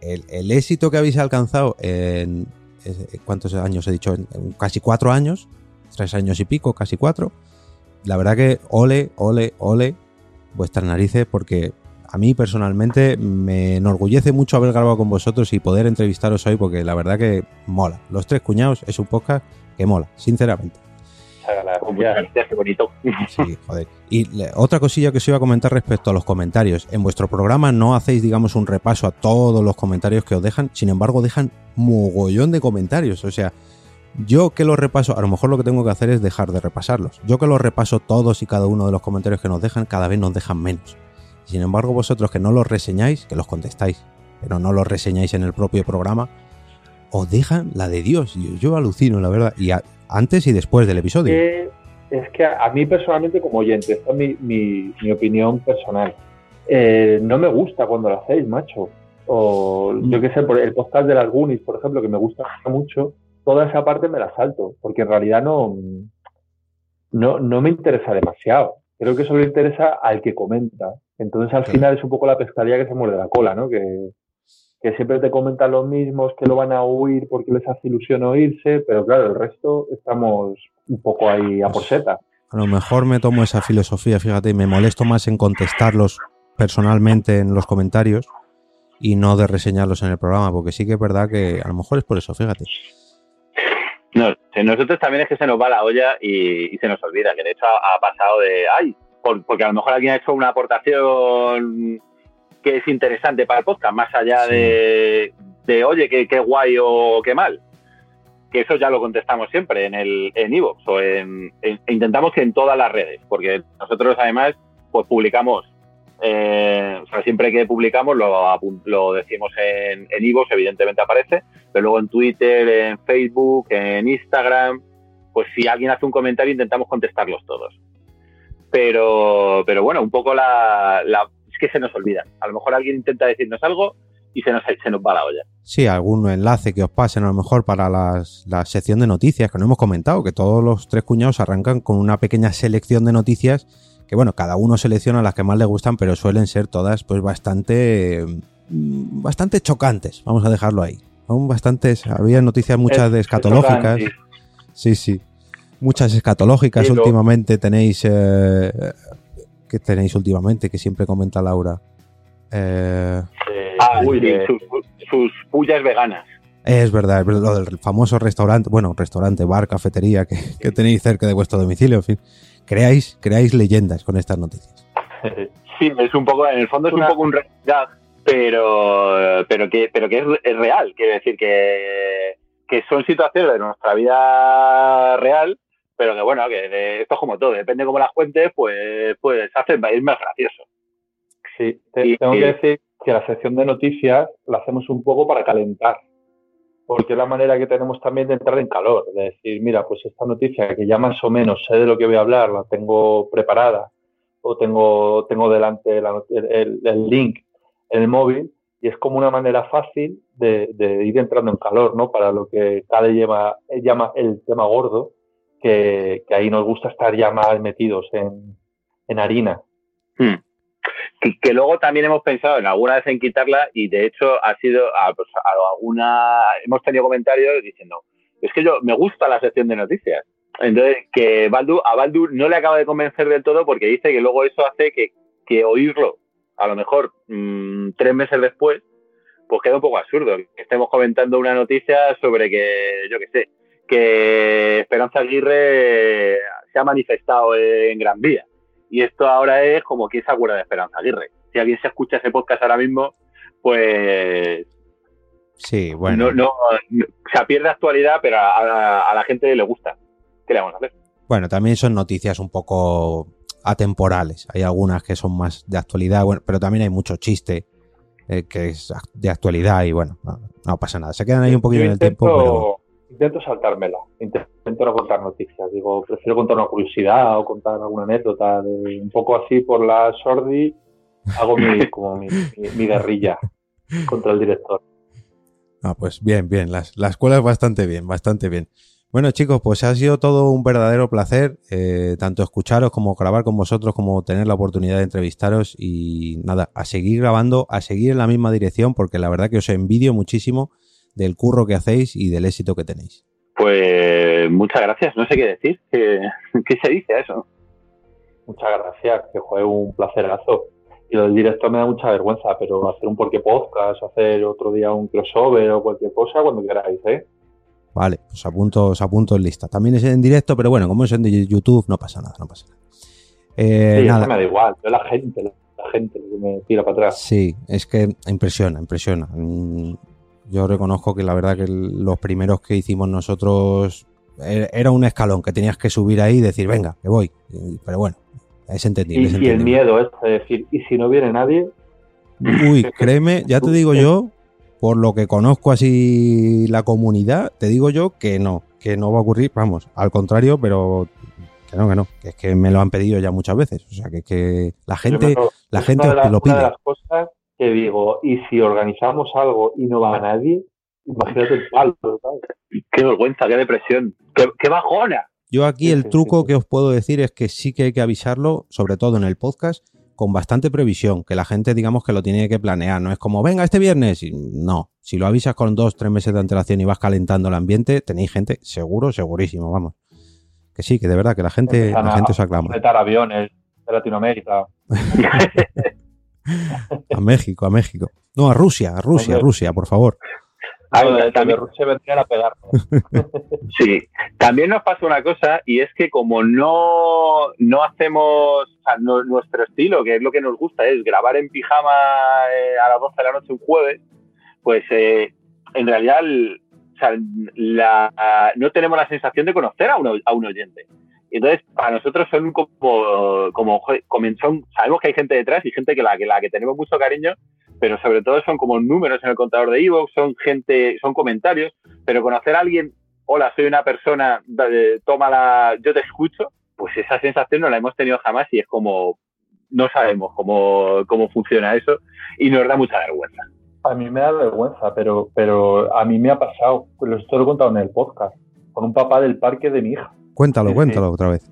El, éxito que habéis alcanzado en, ¿cuántos años he dicho? Casi cuatro años, tres años y pico, casi cuatro. La verdad que ole, ole, ole vuestras narices porque a mí personalmente me enorgullece mucho haber grabado con vosotros y poder entrevistaros hoy porque la verdad que mola. Los tres cuñados es un podcast que mola, sinceramente. Qué bonito. Sí, joder. Y le- otra cosilla que os iba a comentar respecto a los comentarios. En vuestro programa no hacéis, digamos, un repaso a todos los comentarios que os dejan, sin embargo, dejan mogollón de comentarios. O sea, yo que los repaso, a lo mejor lo que tengo que hacer es dejar de repasarlos. Yo que los repaso todos y cada uno de los comentarios que nos dejan, cada vez nos dejan menos. Sin embargo, vosotros que no los reseñáis, que los contestáis, pero no los reseñáis en el propio programa, os dejan la de Dios. Yo, yo alucino, la verdad. Y a- antes y después del episodio. es que a, a mí personalmente como oyente, esta es mi, mi- mi opinión personal, eh, no me gusta cuando lo hacéis, macho. O yo qué sé, por el podcast de las Goonies, por ejemplo, que me gusta mucho, toda esa parte me la salto, porque en realidad no, no, no me interesa demasiado. Creo que solo interesa al que comenta. Entonces al final es un poco la pescadilla que se muerde la cola, ¿no? Que, que siempre te comentan los mismos, que lo van a oír porque les hace ilusión oírse, pero claro, el resto estamos un poco ahí a por seta. A lo mejor me tomo esa filosofía, fíjate, y me molesto más en contestarlos personalmente en los comentarios y no de reseñarlos en el programa, porque sí que es verdad que a lo mejor es por eso, fíjate. No, nosotros también es que se nos va la olla y, y se nos olvida, que de hecho ha, ha pasado de, ay, por- porque a lo mejor alguien ha hecho una aportación que es interesante para el podcast, más allá Sí. de, de, oye, qué, qué guay o qué mal. Que eso ya lo contestamos siempre en el en iVoox o en, en- e intentamos que en todas las redes, porque nosotros además pues publicamos, eh, o sea, siempre que publicamos lo, lo decimos en en iVoox, evidentemente aparece, pero luego en Twitter, en Facebook, en Instagram, pues si alguien hace un comentario intentamos contestarlos todos. Pero, pero bueno, un poco la, que se nos olvida. A lo mejor alguien intenta decirnos algo y se nos, se nos va la olla. Sí, algún enlace que os pasen a lo mejor para las- la sección de noticias que no hemos comentado, que todos los tres cuñados arrancan con una pequeña selección de noticias que bueno, cada uno selecciona las que más le gustan, pero suelen ser todas pues bastante mm, bastante chocantes, vamos a dejarlo ahí. Son bastantes, había noticias muchas de es escatológicas. Sí, sí. Muchas escatológicas Sí, últimamente tenéis. Eh, ¿Qué tenéis últimamente? Que siempre comenta Laura. Eh, Ah, uy, sí, de- sus, sus pullas veganas. es verdad, es verdad, lo del famoso restaurante, bueno, restaurante, bar, cafetería que, que tenéis cerca de vuestro domicilio, en fin. Creáis, creáis leyendas con estas noticias. Sí, es un poco, en el fondo es un poco un gag, pero, pero que, pero que es, es real. Quiere decir que, que son situaciones de nuestra vida real, pero que bueno, que de- esto es como todo, depende cómo las cuentes, pues, pues hace es más gracioso. Sí, te- Y- tengo y- que decir que la sección de noticias la hacemos un poco para calentar, porque es la manera que tenemos también de entrar en calor, de decir, mira, pues esta noticia que ya más o menos sé de lo que voy a hablar, la tengo preparada o tengo, tengo delante la el, el- el link en el móvil y es como una manera fácil de, de ir entrando en calor, ¿no? Para lo que Cade llama, llama el tema gordo, que, ahí nos gusta estar ya más metidos en, en harina. Hmm. Que, luego también hemos pensado en alguna vez en quitarla y de hecho ha sido a, pues, a alguna hemos tenido comentarios diciendo es que yo me gusta la sección de noticias entonces que Baldu a Baldu no le acaba de convencer del todo porque dice que luego eso hace que, que oírlo a lo mejor mmm, tres meses después pues queda un poco absurdo que estemos comentando una noticia sobre que yo qué sé que Esperanza Aguirre se ha manifestado en Gran Vía y esto ahora es como quién se acuerda de Esperanza Aguirre. Si alguien se escucha ese podcast ahora mismo, pues. Sí, bueno. No, no, no o sea, pierde actualidad, pero a, a, a, la gente le gusta. ¿Qué le vamos a hacer? Bueno, también son noticias un poco atemporales. Hay algunas que son más de actualidad, bueno, pero también hay mucho chiste eh, que es de actualidad y bueno, no, no, pasa nada. Se quedan ahí un poquito en el tiempo, pero. Intento saltármela, intento no contar noticias. Digo, prefiero contar una curiosidad o contar alguna anécdota. De, un poco así por la sordi, hago mi, como mi, mi, mi guerrilla contra el director. Ah, pues bien, bien. La, la escuela es bastante bien, bastante bien. Bueno, chicos, pues ha sido todo un verdadero placer, eh, tanto escucharos como grabar con vosotros, como tener la oportunidad de entrevistaros y nada, a seguir grabando, a seguir en la misma dirección, porque la verdad que os envidio muchísimo del curro que hacéis y del éxito que tenéis. Pues muchas gracias, no sé qué decir. ¿Qué, qué se dice a eso? Muchas gracias, que fue un placerazo. Y lo del directo me da mucha vergüenza, pero hacer un porque podcast, hacer otro día un crossover o cualquier cosa, cuando queráis, ¿eh? Vale, pues apunto, os apunto en lista. También es en directo, pero bueno, como es en YouTube, no pasa nada, no pasa nada. Eh, sí, nada. me da igual, yo la gente, la gente que me tira para atrás. Sí, es que impresiona, impresiona. Yo reconozco que la verdad que los primeros que hicimos nosotros era un escalón que tenías que subir ahí y decir, venga, que voy. Pero bueno, es entendible. Y, es entendible. el miedo es de decir, ¿y si no viene nadie? Uy, créeme, ya te digo yo, por lo que conozco así la comunidad, te digo yo que no, que no va a ocurrir, vamos, al contrario, pero que no, que no, que es que me lo han pedido ya muchas veces, o sea, que, que la gente, la es gente una de las- lo pide. Una de las cosas que digo, y si organizamos algo y no va nadie, imagínate el palo, ¿sabes? Qué vergüenza, qué depresión, qué, qué bajona. Yo aquí el truco que os puedo decir es que sí que hay que avisarlo, sobre todo en el podcast, con bastante previsión, que la gente digamos que lo tiene que planear, no es como, venga, este viernes, no, si lo avisas con dos, tres meses de antelación y vas calentando el ambiente, tenéis gente seguro, segurísimo, vamos. Que sí, que de verdad, que la gente, la a- gente os a aclama. Retar aviones de Latinoamérica. A México, a México. No, a Rusia, a Rusia, a. Rusia, por favor. Ah, también- Rusia vendrían a pegarnos. Sí, también nos pasa una cosa y es que como no, no hacemos, o sea, no- nuestro estilo, que es lo que nos gusta, es grabar en pijama eh, a las 12 de la noche un jueves, pues eh, en realidad el- o sea, la- no tenemos la sensación de conocer a un, a un oyente. Entonces, para nosotros son como, como, sabemos que hay gente detrás y gente que la que, la que tenemos mucho cariño, pero sobre todo son como números en el contador de Evox, son gente, son comentarios, pero conocer a alguien, hola, soy una persona, tómala, yo te escucho, pues esa sensación no la hemos tenido jamás y es como, no sabemos cómo, cómo funciona eso y nos da mucha vergüenza. A mí me da vergüenza, pero, pero a mí me ha pasado, lo esto lo he contado en el podcast, con un papá del parque de mi hija. Cuéntalo, Sí, cuéntalo sí. otra vez.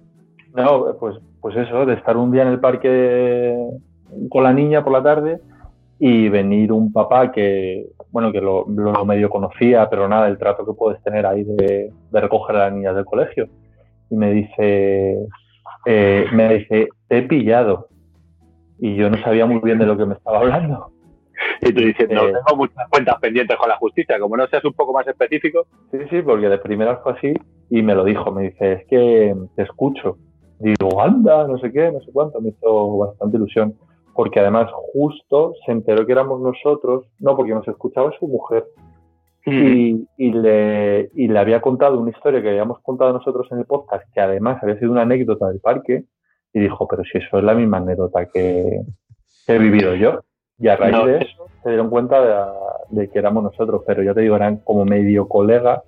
No, pues, pues eso, de estar un día en el parque con la niña por la tarde y venir un papá que, bueno, que lo, lo medio conocía, pero nada, el trato que puedes tener ahí de, de recoger a las niñas del colegio. Y me dice, eh, me dice, te he pillado. Y yo no sabía muy bien de lo que me estaba hablando. Y tú diciendo, Eh. tengo muchas cuentas pendientes con la justicia, como no seas un poco más específico, Sí, sí, porque de primeras fue así y me lo dijo. Me dice, es que te escucho. Digo, anda, no sé qué, no sé cuánto. Me hizo bastante ilusión. Porque además justo se enteró que éramos nosotros, no, porque nos escuchaba su mujer. Y, y le, y le había contado una historia que habíamos contado nosotros en el podcast, que además había sido una anécdota del parque. Y dijo, pero si eso es la misma anécdota que, que he vivido yo. Y a raíz No. de eso se dieron cuenta de, de que éramos nosotros. Pero ya te digo, eran como medio colegas.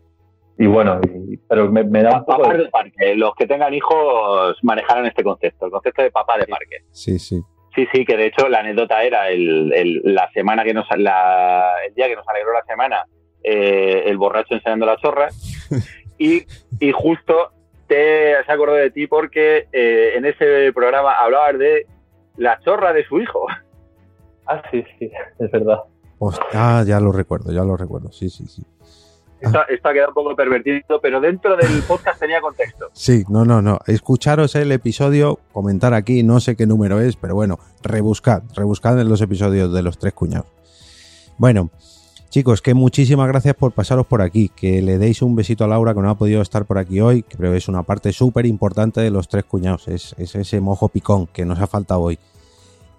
Y bueno, y- pero me, me da un poco papás de... de parque. Los que tengan hijos manejaron este concepto, el concepto de papá de parque. Sí, sí. Sí, sí, que de hecho la anécdota era el, el- la semana que nos la, el día que nos alegró la semana, eh, el borracho enseñando la chorra. Y, y justo te has acordado de ti porque eh, en ese programa hablabas de la chorra de su hijo. Ah, sí, sí, es verdad. Hostia, ah, ya lo recuerdo, ya lo recuerdo. Sí, sí, sí. Esto, esto ha quedado un poco pervertido, pero dentro del podcast tenía contexto. Sí, no, no, no. Escucharos el episodio, comentar aquí, no sé qué número es, pero bueno, rebuscad, rebuscad en los episodios de los tres cuñados. Bueno, chicos, que muchísimas gracias por pasaros por aquí, que le deis un besito a Laura que no ha podido estar por aquí hoy, que creo que es una parte súper importante de los tres cuñados, es, es ese mojo picón que nos ha faltado hoy.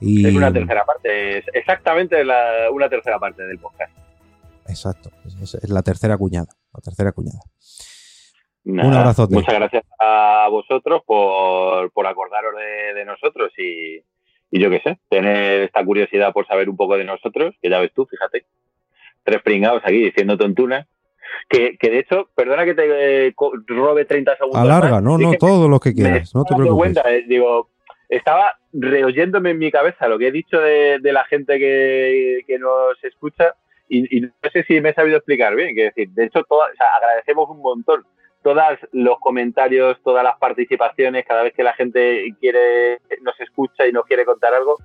Y... Es una tercera parte, es exactamente la- una tercera parte del podcast. Exacto, es, es la tercera cuñada, la tercera cuñada. Nada, Un abrazote. Muchas gracias a vosotros por, por acordaros de, de nosotros y, y yo qué sé, tener esta curiosidad por saber un poco de nosotros, que ya ves tú, fíjate, tres pringados aquí diciendo tontunas. Que, que de hecho, perdona que te eh, robe 30 segundos. Alarga, más, no, no, que todo lo que me quieras, no te preocupes. cuenta, eh, digo, estaba reoyéndome en mi cabeza lo que he dicho de, de la gente que, que nos escucha y, y no sé si me he sabido explicar bien. Que decir, de hecho, toda- o sea, agradecemos un montón todos los comentarios, todas las participaciones, cada vez que la gente quiere nos escucha y nos quiere contar algo,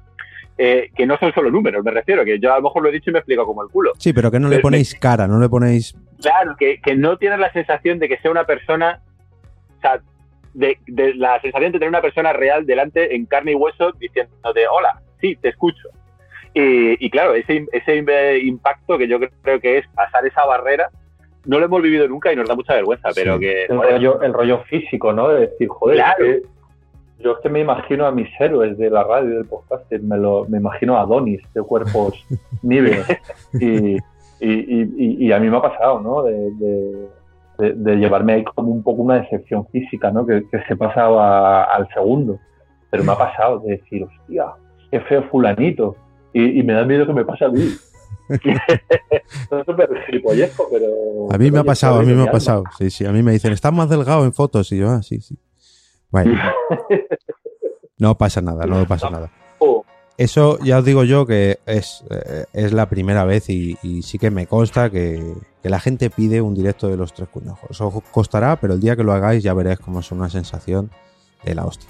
eh, que no son solo números, me refiero, que yo a lo mejor lo he dicho y me explico como el culo. Sí, pero que no le ponéis cara, no le ponéis... Claro, que, que no tienes la sensación de que sea una persona, o sea, de, de la sensación de tener una persona real delante en carne y hueso diciéndote, hola, sí, te escucho. Y, y claro, ese, ese impacto que yo creo que es pasar esa barrera, no lo hemos vivido nunca y nos da mucha vergüenza, pero Sí. que... El joder, rollo, el rollo físico, ¿no? De decir, joder, Claro. es que yo es que me imagino a mis héroes de la radio y del podcast, me, lo, me imagino a Adonis de cuerpos níveis. Y, y, y- y- y a mí me ha pasado, ¿no? De, de- de- de llevarme ahí como un poco una decepción física, ¿no? Que, que se pasaba al segundo. Pero me ha pasado de decir, hostia, qué feo fulanito. Y, y me da miedo que me pase a mí. súper gilipollesco, pero... A mí me ha pasado, a mí me ha pasado. Sí, sí, a mí me dicen, estás más delgado en fotos. Y yo, ah, sí, sí. Bueno, no pasa nada, no pasa nada. oh, Eso ya os digo yo que es, eh, es la primera vez y, y sí que me consta que, que la gente pide un directo de los tres cuñajos. Eso os costará, pero el día que lo hagáis ya veréis cómo es una sensación de la hostia.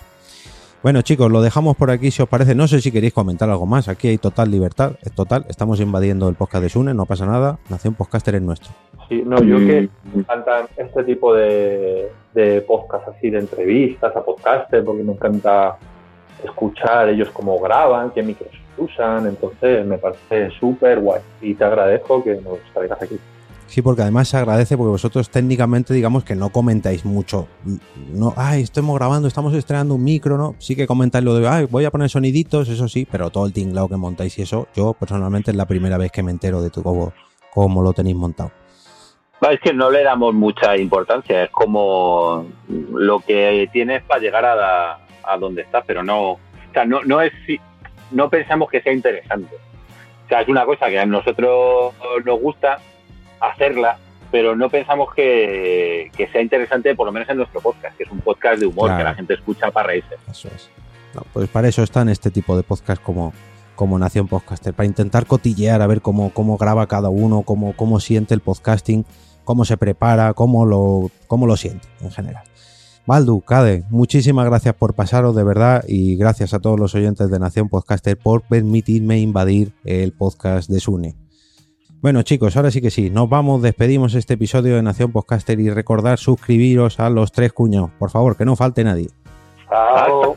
Bueno chicos, lo dejamos por aquí si os parece. No sé si queréis comentar algo más. Aquí hay total libertad, es total. Estamos invadiendo el podcast de Sune, no pasa nada. Nación Podcaster es nuestro. Sí, no, yo que me encantan este tipo de, de podcast así, de entrevistas a podcasters, porque me encanta escuchar ellos cómo graban, qué micros usan, entonces me parece súper guay. Y te agradezco que nos traigas aquí. Sí, porque además se agradece porque vosotros técnicamente digamos que no comentáis mucho. No, ay, estamos grabando, estamos estrenando un micro, ¿no? Sí que comentáis lo de, ay, voy a poner soniditos, eso sí, pero todo el tinglado que montáis y eso, yo personalmente es la primera vez que me entero de tu cómo, lo tenéis montado. Es que no le damos mucha importancia, es como lo que tienes para llegar a, la- a donde estás, pero no, o sea, no, no es, no pensamos que sea interesante. O sea, es una cosa que a nosotros nos gusta hacerla, pero no pensamos que, que sea interesante, por lo menos en nuestro podcast, que es un podcast de humor Claro. que la gente escucha para reírse. Eso es. No, pues para eso están este tipo de podcast como, como Nación Podcaster, para intentar cotillear a ver cómo, cómo graba cada uno, cómo, cómo siente el podcasting, cómo se prepara, cómo lo, cómo lo siente en general. Baldu, Cade, muchísimas gracias por pasaros de verdad y gracias a todos los oyentes de Nación Podcaster por permitirme invadir el podcast de Sune. Bueno chicos, ahora sí que sí, nos vamos, despedimos este episodio de Nación Podcaster y recordar suscribiros a los tres cuñados, por favor, que no falte nadie. Chao.